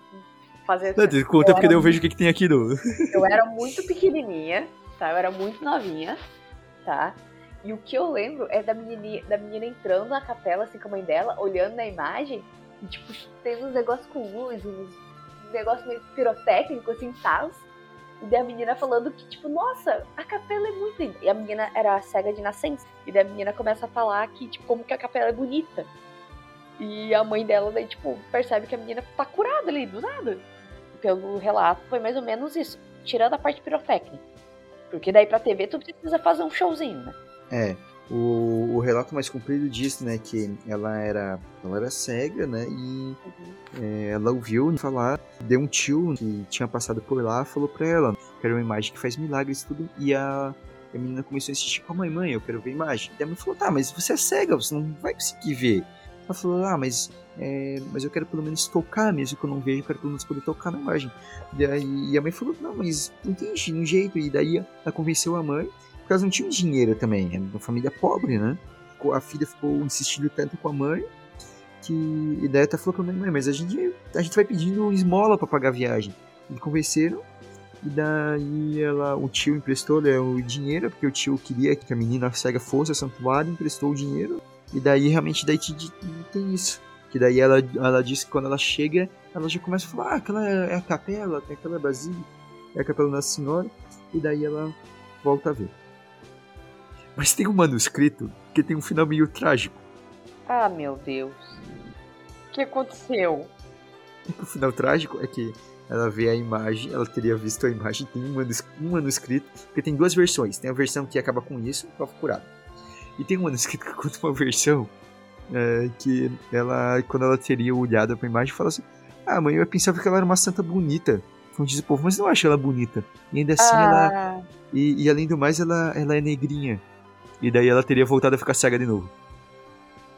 fazer. Não, assim, conta porque daí eu vejo o que, que tem aqui no. Eu era muito pequenininha, tá? Eu era muito novinha, tá? E o que eu lembro é da menina, da menina entrando na capela, assim, com a mãe dela, olhando na imagem, e, tipo, tem uns negócios com luz, uns negócios meio pirotécnico, assim, tal. E daí a menina falando que, tipo, nossa, a capela é muito linda. E a menina era cega de nascença. E daí a menina começa a falar que, tipo, como que a capela é bonita. E a mãe dela, daí, tipo, percebe que a menina tá curada ali, do nada. Pelo relato, foi mais ou menos isso. Tirando a parte pirotécnica. Porque daí pra TV tu precisa fazer um showzinho, né? É. O, o relato mais comprido diz, né, que ela era, ela era cega, né, e uhum. é, ela ouviu falar, deu um tio que tinha passado por lá, falou pra ela que era uma imagem que faz milagres e tudo, e a, a menina começou a insistir com a mãe, mãe, eu quero ver a imagem. E a mãe falou, tá, mas você é cega, você não vai conseguir ver. Ela falou, ah, mas, é, mas eu quero pelo menos tocar, mesmo que eu não veja, eu quero pelo menos poder tocar na imagem. E, aí, e a mãe falou, não, mas tem um jeito. E daí ela convenceu a mãe, porque elas não tinham dinheiro também, era uma família pobre, né? A filha ficou insistindo tanto com a mãe que e daí até falou pra minha mãe, mas a gente, a gente vai pedindo esmola para pagar a viagem. E convenceram, e daí ela, o tio emprestou né, o dinheiro, porque o tio queria que a menina cega fosse ao santuário, emprestou o dinheiro. E daí realmente daí tem isso. Que daí ela, ela disse que quando ela chega, ela já começa a falar, ah, aquela é a capela, tem aquela basílica, é a capela Nossa Senhora. E daí ela volta a ver. Mas tem um manuscrito que tem um final meio trágico. Ah, meu Deus. O que aconteceu? O final trágico é que ela vê a imagem, ela teria visto a imagem, tem um manuscrito, porque tem duas versões. Tem a versão que acaba com isso, foi curada. E tem um manuscrito que conta uma versão é, que ela, quando ela teria olhado pra imagem, fala assim: Ah, mãe, eu pensava que ela era uma santa bonita. Como diz o povo, mas não acho ela bonita. E ainda assim ah. ela. E, e, além do mais, ela, ela é negrinha. E daí ela teria voltado a ficar cega de novo.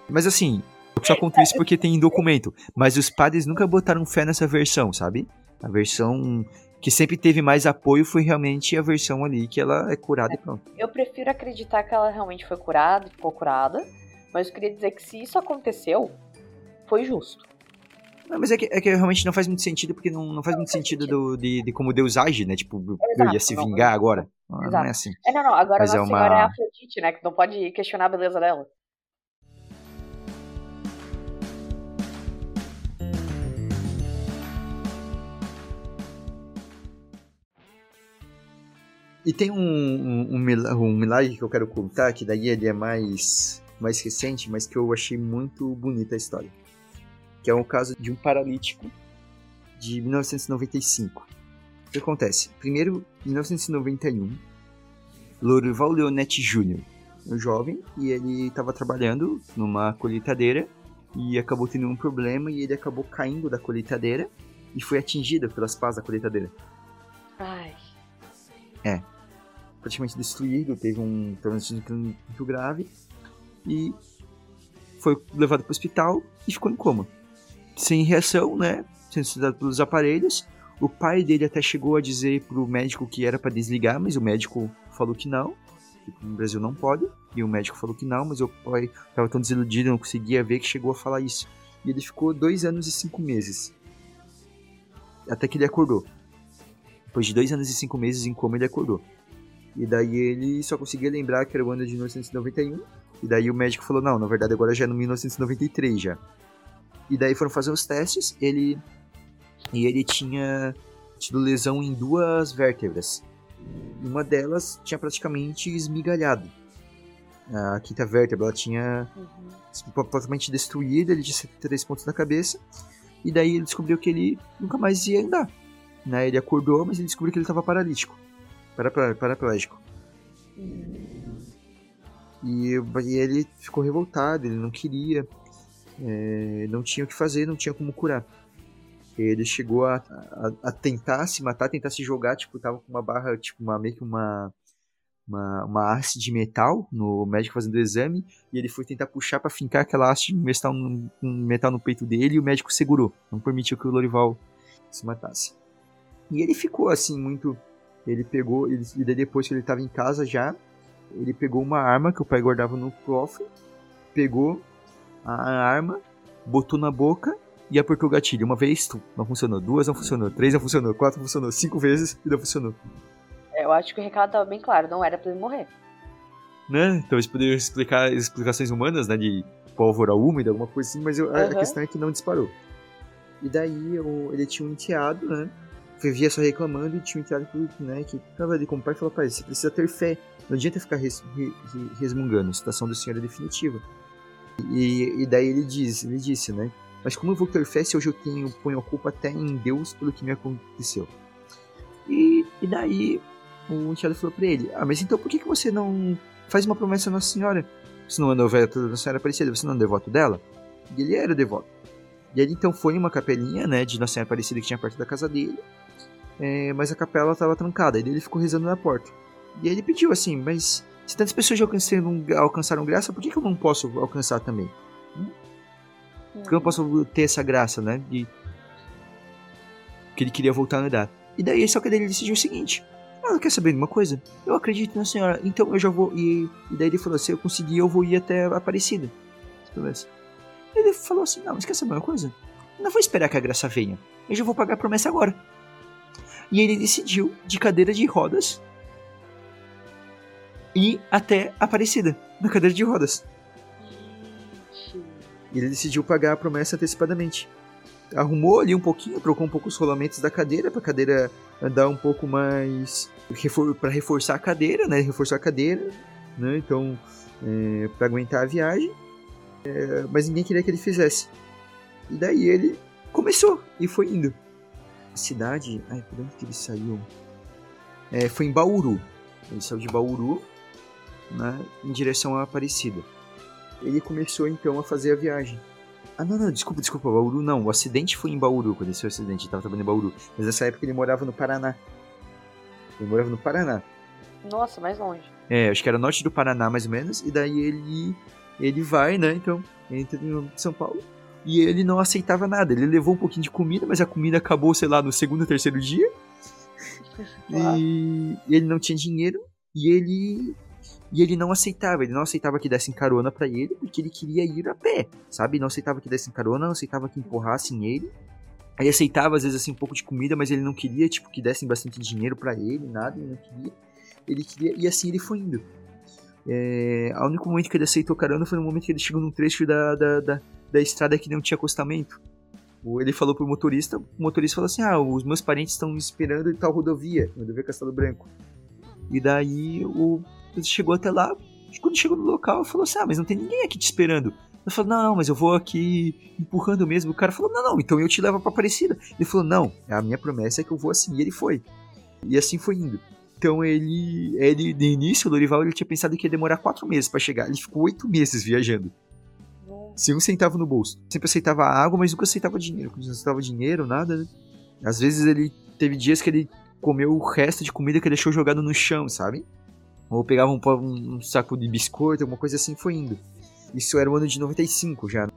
Mas assim, eu só conto isso porque tem em documento. Mas os padres nunca botaram fé nessa versão, sabe? A versão que sempre teve mais apoio foi realmente a versão ali que ela é curada e pronto. Eu prefiro acreditar que ela realmente foi curada, ficou curada, mas eu queria dizer que se isso aconteceu, foi justo. Não, mas é que, é que realmente não faz muito sentido, porque não, não faz muito sentido, do, de, de como Deus age, né? Tipo, Exato, eu ia se vingar não, agora. Não, não, é assim. É, não, não. Agora mas Nossa é uma... Senhora é a Afrodite, né? Que não pode questionar a beleza dela. E tem um, um, um, milagre que eu quero contar, que daí ele é mais, mais recente, mas que eu achei muito bonita a história. Que é o caso de um paralítico de 1995. O que acontece? Primeiro, em 1991, Lorival Leonetti Jr., um jovem, e ele estava trabalhando numa colheitadeira e acabou tendo um problema e ele acabou caindo da colheitadeira e foi atingido pelas pás da colheitadeira. Ai. É praticamente destruído, teve um traumatismo muito grave e foi levado para o hospital e ficou em coma. Sem reação, né? Sendo estudado pelos aparelhos. O pai dele até chegou a dizer pro médico que era para desligar, mas o médico falou que não. Que no Brasil não pode. E o médico falou que não, mas o pai estava tão desiludido, não conseguia ver que chegou a falar isso. E ele ficou dois anos e cinco meses. Até que ele acordou. Depois de dois anos e cinco meses em coma, ele acordou. E daí ele só conseguia lembrar que era o ano de 1991. E daí o médico falou: não, na verdade agora já é no 1993 já. E daí foram fazer os testes, ele. E ele tinha tido lesão em duas vértebras. Uma delas tinha praticamente esmigalhado. A quinta vértebra ela tinha uhum. completamente destruída, ele tinha três pontos na cabeça. E daí ele descobriu que ele nunca mais ia andar. Né? Ele acordou, mas ele descobriu que ele estava paralítico paraplégico. E, e, ele ficou revoltado, ele não queria, é, não tinha o que fazer, não tinha como curar. Ele chegou a, a, a, tentar se matar, tentar se jogar, tipo, tava com uma barra, tipo, uma, meio que uma, uma, uma haste de metal no médico fazendo o exame, e ele foi tentar puxar para fincar aquela haste de metal no, metal no peito dele, e o médico segurou, não permitiu que o Lorival se matasse. E ele ficou, assim, muito ele pegou, ele, e depois que ele estava em casa já, ele pegou uma arma que o pai guardava no cofre, pegou a arma, botou na boca e apertou o gatilho. Uma vez, não funcionou. Duas não funcionou. Três não funcionou. Quatro não funcionou. Cinco vezes e não funcionou. Eu acho que o recado estava bem claro. Não era para ele morrer. Né? Talvez poderiam explicar explicações humanas, né? De pólvora úmida, alguma coisa assim. Mas eu, uhum. a questão é que não disparou. E daí eu, ele tinha um enteado, né? vivia só reclamando e tinha um enteado que, né, que tava ali como pai e falou, pai, você precisa ter fé, não adianta ficar res, resmungando, a situação do senhor é definitiva. E, e daí ele diz, ele disse, né, mas como eu vou ter fé se hoje eu tenho, ponho a culpa até em Deus pelo que me aconteceu? E, e daí o enteado falou para ele, ah, mas então por que, que você não faz uma promessa à Nossa Senhora? Você não é devoto da Nossa Senhora Aparecida, você não é devoto dela? E ele era devoto. E ele então foi em uma capelinha, né, de Nossa Senhora Aparecida que tinha perto da casa dele, é, mas a capela estava trancada. E ele ficou rezando na porta. E ele pediu assim: Mas se tantas pessoas já alcançaram, alcançaram graça, por que, que eu não posso alcançar também? Hum? Por que eu não posso ter essa graça, né? De... Que ele queria voltar a andar. E daí só que ele decidiu o seguinte: Ela quer saber de uma coisa? Eu acredito na senhora, então eu já vou. E, e daí ele falou: se eu conseguir, eu vou ir até Aparecida. Ele falou assim: não, mas quer saber uma coisa? Não vou esperar que a graça venha. Eu já vou pagar a promessa agora. E ele decidiu, de cadeira de rodas, ir até Aparecida, na cadeira de rodas. E ele decidiu pagar a promessa antecipadamente. Arrumou ali um pouquinho, trocou um pouco os rolamentos da cadeira, pra cadeira andar um pouco mais. para reforçar a cadeira, né? Reforçar a cadeira, né? Então, é, para aguentar a viagem. É, mas ninguém queria que ele fizesse. E daí ele começou e foi indo. A cidade. Ai, por onde que ele saiu? É, foi em Bauru. Ele saiu de Bauru né, em direção à Aparecida. Ele começou então a fazer a viagem. Ah, não, não, desculpa, desculpa, Bauru não. O acidente foi em Bauru, foi o acidente, ele tava trabalhando em Bauru. Mas nessa época ele morava no Paraná. Ele morava no Paraná. Nossa, mais longe. É, acho que era norte do Paraná, mais ou menos. E daí ele ele vai, né, então, entra em São Paulo. E ele não aceitava nada. Ele levou um pouquinho de comida, mas a comida acabou, sei lá, no segundo ou terceiro dia. E ele não tinha dinheiro. E ele e ele não aceitava, ele não aceitava que dessem carona para ele, porque ele queria ir a pé, sabe? Não aceitava que dessem carona, não aceitava que empurrassem ele. Ele aceitava, às vezes, assim, um pouco de comida, mas ele não queria, tipo, que dessem bastante dinheiro para ele, nada, ele não queria. Ele queria, e assim ele foi indo. É, o único momento que ele aceitou carona foi no momento que ele chegou num trecho da, da, da, da estrada que não tinha acostamento. Ele falou pro motorista, o motorista falou assim: Ah, os meus parentes estão me esperando em tal rodovia, rodovia Castelo Branco. E daí o chegou até lá, quando chegou no local, falou assim: Ah, mas não tem ninguém aqui te esperando. Eu falei, não, não, mas eu vou aqui empurrando mesmo. O cara falou, não, não, então eu te levo pra Aparecida. Ele falou, não, a minha promessa é que eu vou assim. E ele foi. E assim foi indo. Então ele, ele de início, o Lorival, ele tinha pensado que ia demorar quatro meses para chegar. Ele ficou oito meses viajando. Sem um centavo no bolso. Sempre aceitava água, mas nunca aceitava dinheiro. Não aceitava dinheiro, nada, né? Às vezes ele teve dias que ele comeu o resto de comida que deixou jogado no chão, sabe? Ou pegava um, um, saco de biscoito, alguma coisa assim, foi indo. Isso era o ano de 95 já.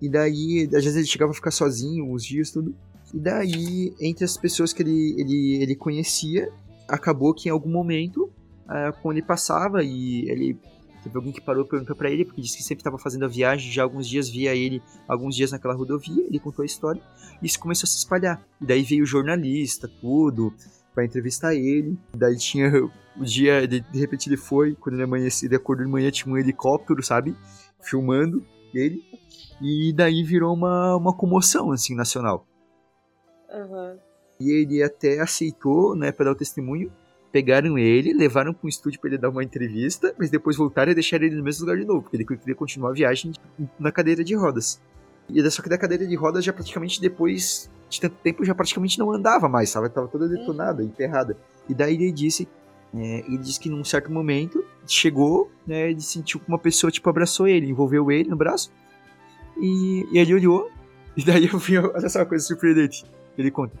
E daí, às vezes ele chegava a ficar sozinho, uns dias, tudo. E daí, entre as pessoas que ele, ele, ele conhecia, acabou que em algum momento, uh, quando ele passava e ele teve alguém que parou e perguntou para ele, porque disse que sempre estava fazendo a viagem, já alguns dias via ele, alguns dias naquela rodovia, ele contou a história, e isso começou a se espalhar. E daí veio jornalista, tudo, para entrevistar ele. Daí tinha o dia, de, de repente ele foi, quando ele amanheceu, ele acordou de manhã, tinha um helicóptero, sabe? Filmando ele. E daí virou uma, uma comoção, assim, nacional. Uhum. E ele até aceitou, né, para dar o testemunho. Pegaram ele, levaram para um estúdio para ele dar uma entrevista, mas depois voltaram e deixaram ele no mesmo lugar de novo, porque ele queria continuar a viagem na cadeira de rodas. E só que da cadeira de rodas já praticamente depois de tanto tempo já praticamente não andava mais, sabe? Tava toda detonada, uhum. enterrada. E daí ele disse é, ele disse que num certo momento chegou, né, ele sentiu que uma pessoa tipo abraçou ele, envolveu ele no braço. E, e ele olhou, e daí eu vi, olha só uma coisa surpreendente. Ele conta.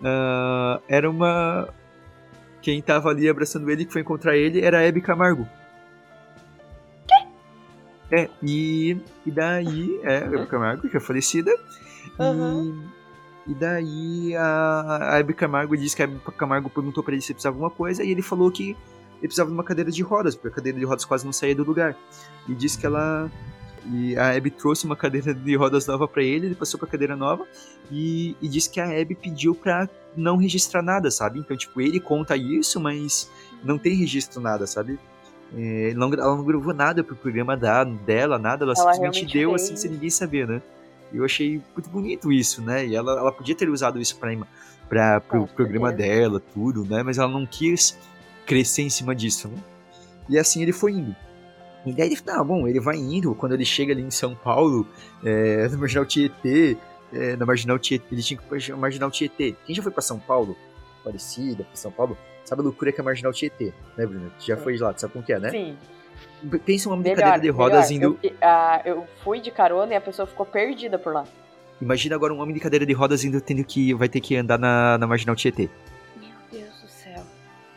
Uh, era uma. Quem tava ali abraçando ele, que foi encontrar ele, era a Hebe Camargo. É, e, e daí, é, a Hebe Camargo, que é falecida. Uhum. E e daí a, a Hebe Camargo disse que a Hebe Camargo perguntou para ele se precisava de alguma coisa e ele falou que ele precisava de uma cadeira de rodas, porque a cadeira de rodas quase não saía do lugar. E disse que ela e a Abby trouxe uma cadeira de rodas nova para ele, ele passou pra cadeira nova e, e disse que a Abby pediu pra não registrar nada, sabe? Então, tipo, ele conta isso, mas não tem registro nada, sabe? É, não, ela não gravou nada pro programa da, dela, nada, ela, ela simplesmente deu fez. assim sem ninguém saber, né? Eu achei muito bonito isso, né? E ela, ela podia ter usado isso para para pro programa dela, tudo, né? Mas ela não quis crescer em cima disso, né? E assim ele foi indo. E daí ele, tá bom, ele vai indo, quando ele chega ali em São Paulo, é, na Marginal Tietê, é, na Marginal Tietê, ele tinha que ir na Marginal Tietê. Quem já foi para São Paulo? Parecida, pra São Paulo, sabe a loucura que é a Marginal Tietê, né, Bruno? Já foi lá, sabe como que é, né? Sim. Pensa uma brincadeira de rodas melhor. indo. Eu, uh, eu fui de carona e a pessoa ficou perdida por lá. Imagina agora um homem de cadeira de rodas indo tendo que. vai ter que andar na, na marginal Tietê. Meu Deus do céu.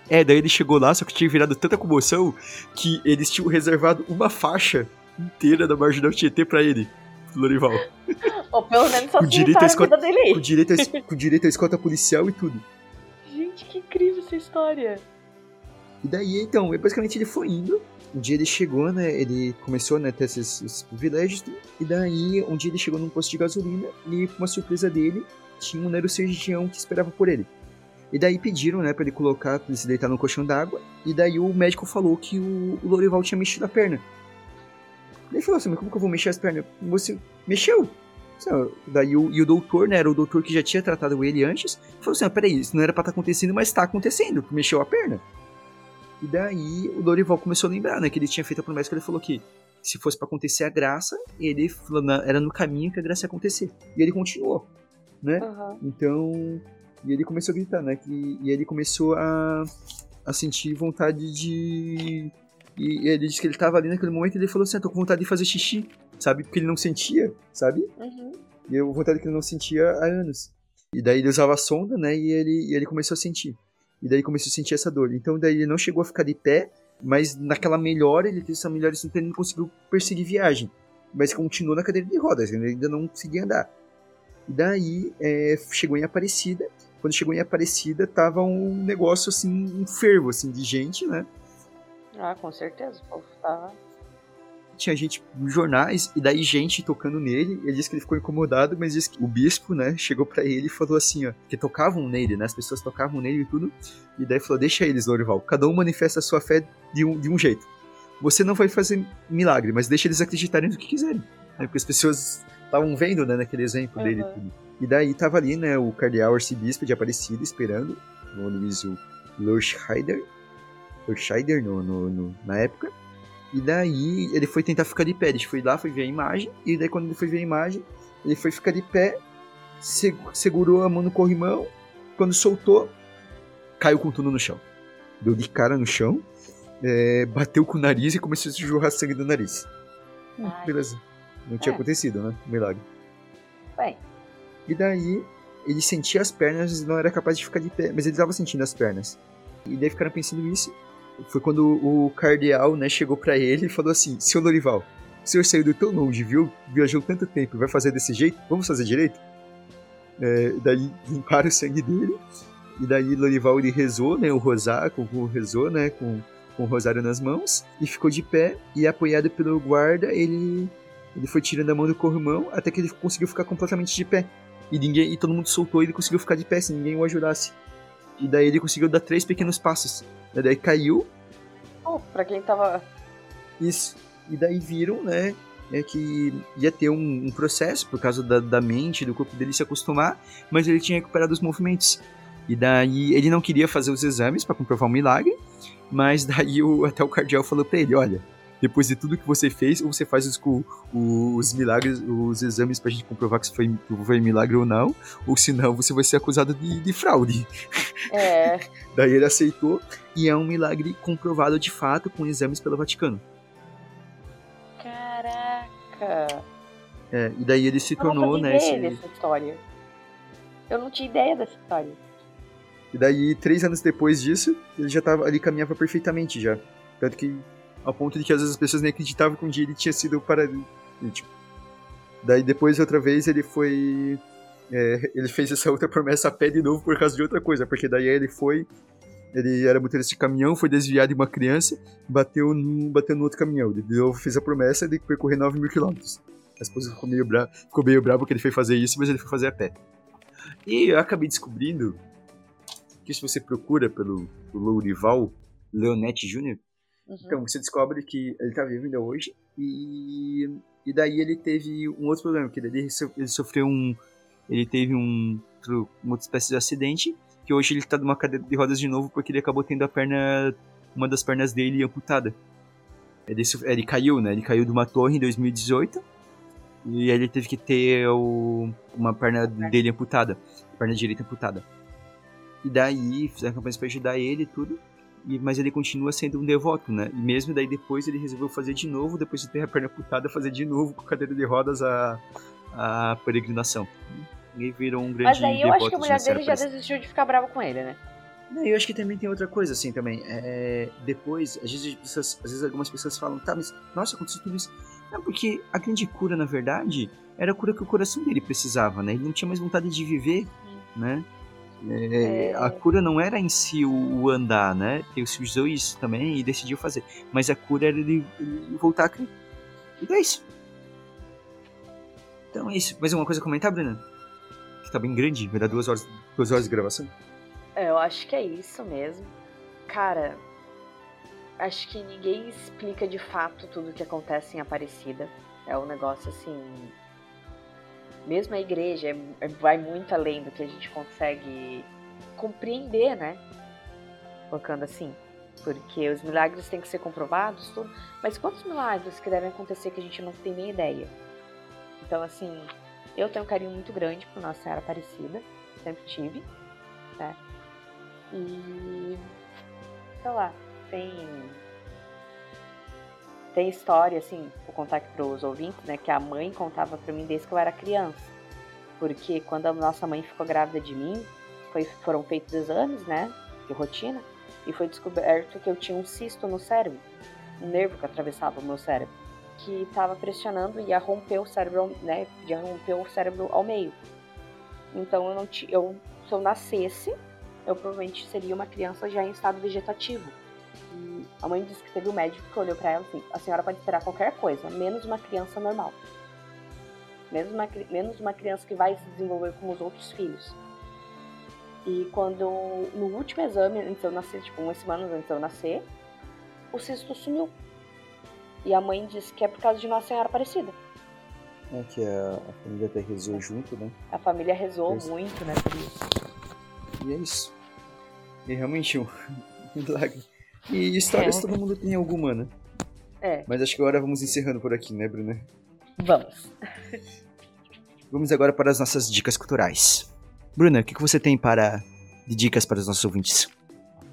É, daí ele chegou lá, só que tinha virado tanta comoção que eles tinham reservado uma faixa inteira da marginal Tietê pra ele, Lorival. Ou pelo menos só com direito a escolta, dele. Com direito, a, com direito a escolta policial e tudo. Gente, que incrível essa história. E daí, então, basicamente ele foi indo. Um dia ele chegou, né? Ele começou né, a ter esses, esses privilégios. E daí, um dia ele chegou num posto de gasolina e, com uma surpresa dele, tinha um neurocirurgião que esperava por ele. E daí pediram, né, pra ele colocar, pra ele se deitar no colchão d'água. E daí o médico falou que o, o Lorival tinha mexido a perna. Ele falou assim, mas como que eu vou mexer as pernas? Você mexeu? Daí o, e o doutor, né, era o doutor que já tinha tratado ele antes, falou assim, ah, peraí, isso não era pra estar tá acontecendo, mas tá acontecendo, mexeu a perna. E daí o Dorival começou a lembrar, né, que ele tinha feito a promessa que ele falou que se fosse para acontecer a graça, ele era no caminho que a graça ia acontecer. E ele continuou, né? Uhum. Então, e ele começou a gritar, né, que, e ele começou a, a sentir vontade de... E ele disse que ele tava ali naquele momento e ele falou assim, ah, tô com vontade de fazer xixi, sabe? Porque ele não sentia, sabe? Uhum. E eu vontade que ele não sentia há anos. E daí ele usava a sonda, né, e ele, e ele começou a sentir. E daí começou a sentir essa dor. Então daí ele não chegou a ficar de pé, mas naquela melhora, ele teve essa melhora instantânea e não conseguiu perseguir viagem. Mas continuou na cadeira de rodas, ele ainda não conseguia andar. E daí é, chegou em Aparecida. Quando chegou em Aparecida, tava um negócio assim, um fervo assim, de gente, né? Ah, com certeza. O povo tava tinha gente nos jornais e daí gente tocando nele. Ele disse que ele ficou incomodado, mas disse que o bispo, né, chegou para ele e falou assim, ó, que tocavam nele, né, as pessoas tocavam nele e tudo. E daí falou: "Deixa eles, Lorival. Cada um manifesta a sua fé de um, de um jeito. Você não vai fazer milagre, mas deixa eles acreditarem no que quiserem." Né, porque as pessoas estavam vendo, né, naquele exemplo uhum. dele tudo. E daí tava ali, né, o cardeal arcebispo de Aparecida esperando, o Luiz Lorscheider, Lorscheider no, no, no, na época. E daí ele foi tentar ficar de pé. Ele foi lá, foi ver a imagem. E daí quando ele foi ver a imagem, ele foi ficar de pé, segurou a mão no corrimão. Quando soltou, caiu com tudo no chão. Deu de cara no chão, é, bateu com o nariz e começou a se jorrar sangue do nariz. Hum, beleza. Não tinha é. acontecido, né? Milagre. Bem. E daí ele sentia as pernas e não era capaz de ficar de pé, mas ele estava sentindo as pernas. E daí ficaram pensando isso foi quando o cardeal, né, chegou para ele e falou assim: Senhor Lorival, o senhor saiu do tão longe, viu? Viajou tanto tempo, vai fazer desse jeito? Vamos fazer direito? É, daí limparam o sangue dele. E daí Lorival ele rezou, né? O rosário, com o rezou, né? Com, com o rosário nas mãos. E ficou de pé. E apoiado pelo guarda, ele, ele foi tirando a mão do corrimão até que ele conseguiu ficar completamente de pé. E ninguém e todo mundo soltou e ele conseguiu ficar de pé se ninguém o ajudasse. E daí ele conseguiu dar três pequenos passos. E daí caiu. Oh, pra quem tava. Isso. E daí viram, né? É que ia ter um, um processo por causa da, da mente, do corpo dele se acostumar, mas ele tinha recuperado os movimentos. E daí ele não queria fazer os exames para comprovar um milagre, mas daí o, até o cardeal falou para ele: olha, depois de tudo que você fez, ou você faz os, os milagres, os exames pra gente comprovar que isso foi, foi milagre ou não, ou senão você vai ser acusado de, de fraude. É. Daí ele aceitou, e é um milagre comprovado de fato com exames pelo Vaticano. Caraca! É, e daí ele se Eu tornou, né? Esse... dessa história. Eu não tinha ideia dessa história. E daí, três anos depois disso, ele já tava, ele caminhava perfeitamente já. Tanto que ao ponto de que às vezes as pessoas nem acreditavam que um dia ele tinha sido paralítico. Daí depois, outra vez, ele foi. É, ele fez essa outra promessa a pé de novo por causa de outra coisa, porque daí ele foi. Ele era motorista de caminhão, foi desviado de uma criança, bateu no, bateu no outro caminhão. Ele de novo fez a promessa de percorrer 9 mil quilômetros. A esposa ficou meio, bra ficou meio brava porque ele foi fazer isso, mas ele foi fazer a pé. E eu acabei descobrindo que se você procura pelo, pelo Lourival Leonete Jr., Uhum. Então, você descobre que ele tá vivo ainda hoje. E, e daí ele teve um outro problema, que ele, ele sofreu um. Ele teve um, uma outra espécie de acidente, que hoje ele tá numa cadeira de rodas de novo porque ele acabou tendo a perna. Uma das pernas dele amputada. Ele, ele caiu, né? Ele caiu de uma torre em 2018. E aí ele teve que ter o, uma perna dele amputada. Perna direita amputada. E daí fizeram campanhas pra ajudar ele e tudo. Mas ele continua sendo um devoto, né? E mesmo daí depois ele resolveu fazer de novo, depois de ter a perna putada, fazer de novo com cadeira de rodas a, a peregrinação. E virou um grande Mas aí eu acho que a mulher dele já desistiu de ficar brava com ele, né? Eu acho que também tem outra coisa, assim, também. É, depois, às vezes, pessoas, às vezes algumas pessoas falam, tá, mas, nossa, aconteceu tudo isso. Não, porque a grande cura, na verdade, era a cura que o coração dele precisava, né? Ele não tinha mais vontade de viver, né? É, é... A cura não era em si o, o andar, né? Ele usou isso também e decidiu fazer. Mas a cura era ele, ele voltar a crer. E é isso. Então é isso. Mais uma coisa a comentar, Bruna? Que tá bem grande, vai dar duas horas, duas horas de gravação. É, eu acho que é isso mesmo. Cara, acho que ninguém explica de fato tudo o que acontece em Aparecida. É um negócio assim. Mesmo a igreja é, é, vai muito além do que a gente consegue compreender, né? Colocando assim. Porque os milagres têm que ser comprovados, tudo. Mas quantos milagres que devem acontecer que a gente não tem nem ideia? Então, assim, eu tenho um carinho muito grande por Nossa Senhora Aparecida. Sempre tive, né? E. sei lá, tem. Tem história, assim, vou contar aqui para os ouvintes, né? Que a mãe contava para mim desde que eu era criança. Porque quando a nossa mãe ficou grávida de mim, foi, foram feitos exames, né? De rotina. E foi descoberto que eu tinha um cisto no cérebro. Um nervo que atravessava o meu cérebro. Que estava pressionando e ia romper o cérebro, né? Ia romper o cérebro ao meio. Então eu não tinha. Eu, se eu nascesse, eu provavelmente seria uma criança já em estado vegetativo. E a mãe disse que teve um médico que olhou para ela assim: a senhora pode esperar qualquer coisa, menos uma criança normal. Menos uma, menos uma criança que vai se desenvolver como os outros filhos. E quando, no último exame, antes de eu nascer, tipo, umas semanas antes de eu nascer, o cisto sumiu. E a mãe disse que é por causa de Nossa Senhora Aparecida. É que a, a família até rezou junto, né? A família rezou é muito, né, por isso. E é isso. E é realmente um milagre. E histórias é. todo mundo tem alguma, né? É. Mas acho que agora vamos encerrando por aqui, né, Bruna? Vamos. vamos agora para as nossas dicas culturais. Bruna, o que, você tem para de dicas para os nossos ouvintes?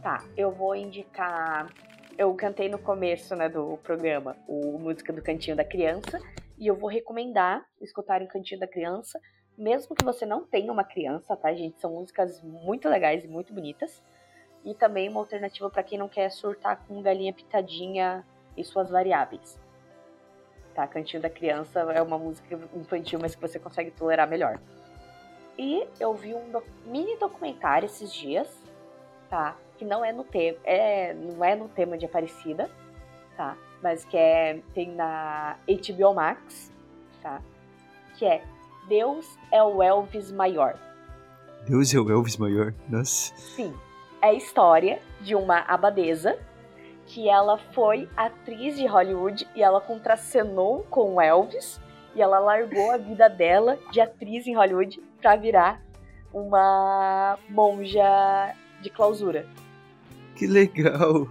Tá, eu vou indicar. Eu cantei no começo né, do programa o Música do Cantinho da Criança. E eu vou recomendar escutarem o Cantinho da Criança, mesmo que você não tenha uma criança, tá, gente? São músicas muito legais e muito bonitas e também uma alternativa para quem não quer surtar com galinha pitadinha e suas variáveis. Tá? Cantinho da Criança é uma música infantil, mas que você consegue tolerar melhor. E eu vi um mini documentário esses dias, tá? Que não é no tema, é, não é no tema de Aparecida, tá? Mas que é tem na HBO Max, tá? Que é Deus é o Elvis maior. Deus é o Elvis maior? Nossa. Sim é a história de uma abadesa que ela foi atriz de Hollywood e ela contracenou com o Elvis e ela largou a vida dela de atriz em Hollywood para virar uma monja de clausura. Que legal!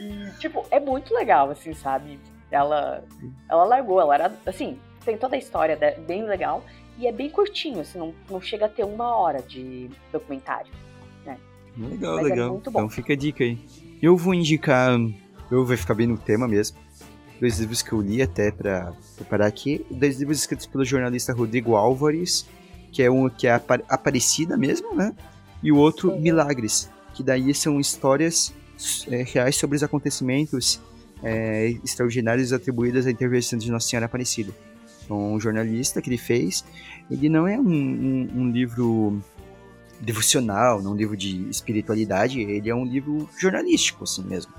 E, tipo, é muito legal, assim, sabe? Ela, ela largou, ela era, assim, tem toda a história bem legal e é bem curtinho, assim, não, não chega a ter uma hora de documentário. Legal, Mas é legal. Então fica a dica aí. Eu vou indicar, eu vou ficar bem no tema mesmo. Dois livros que eu li até para preparar aqui. Dois livros escritos pelo jornalista Rodrigo Álvares, que é um que é Aparecida mesmo, né? E o outro Sim. Milagres, que daí são histórias é, reais sobre os acontecimentos é, extraordinários atribuídos à intervenção de Nossa Senhora Aparecida. Então, um jornalista que ele fez, ele não é um, um, um livro devocional, não um livro de espiritualidade, ele é um livro jornalístico, assim mesmo.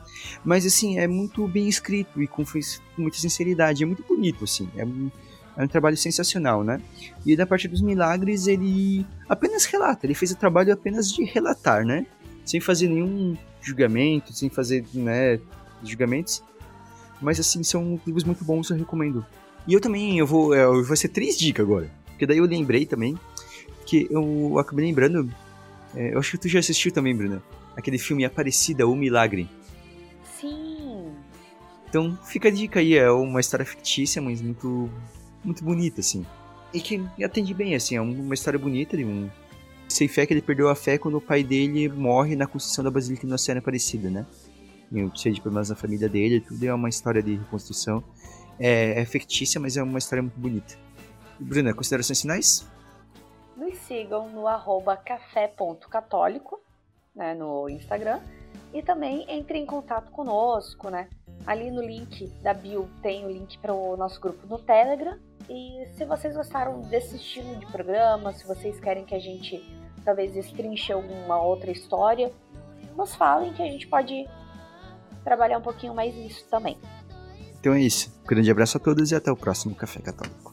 Mas, assim, é muito bem escrito e com, com muita sinceridade, é muito bonito, assim, é um, é um trabalho sensacional, né? E da parte dos milagres, ele apenas relata, ele fez o trabalho apenas de relatar, né? Sem fazer nenhum julgamento, sem fazer, né, julgamentos. Mas, assim, são livros muito bons, eu recomendo. E eu também, eu vou, eu vou ser três dicas agora. Porque daí eu lembrei também que eu acabei lembrando. É, eu acho que tu já assistiu também, Bruna. Aquele filme Aparecida, O Milagre. Sim. Então fica a dica aí, é uma história fictícia, mas muito, muito bonita, assim. E que atende bem, assim, é uma história bonita de um sem fé que ele perdeu a fé quando o pai dele morre na construção da Basílica de Nossa Senhora Aparecida, né? E cheio de problemas na família dele, tudo é uma história de reconstrução. É, é fictícia, mas é uma história muito bonita. Bruna, considerações finais? Nos sigam no arroba café.católico, né, no Instagram, e também entre em contato conosco, né? Ali no link da bio tem o link para o nosso grupo no Telegram. E se vocês gostaram desse estilo de programa, se vocês querem que a gente talvez destrinche alguma outra história, nos falem que a gente pode trabalhar um pouquinho mais nisso também. Então é isso. Um grande abraço a todos e até o próximo Café Católico.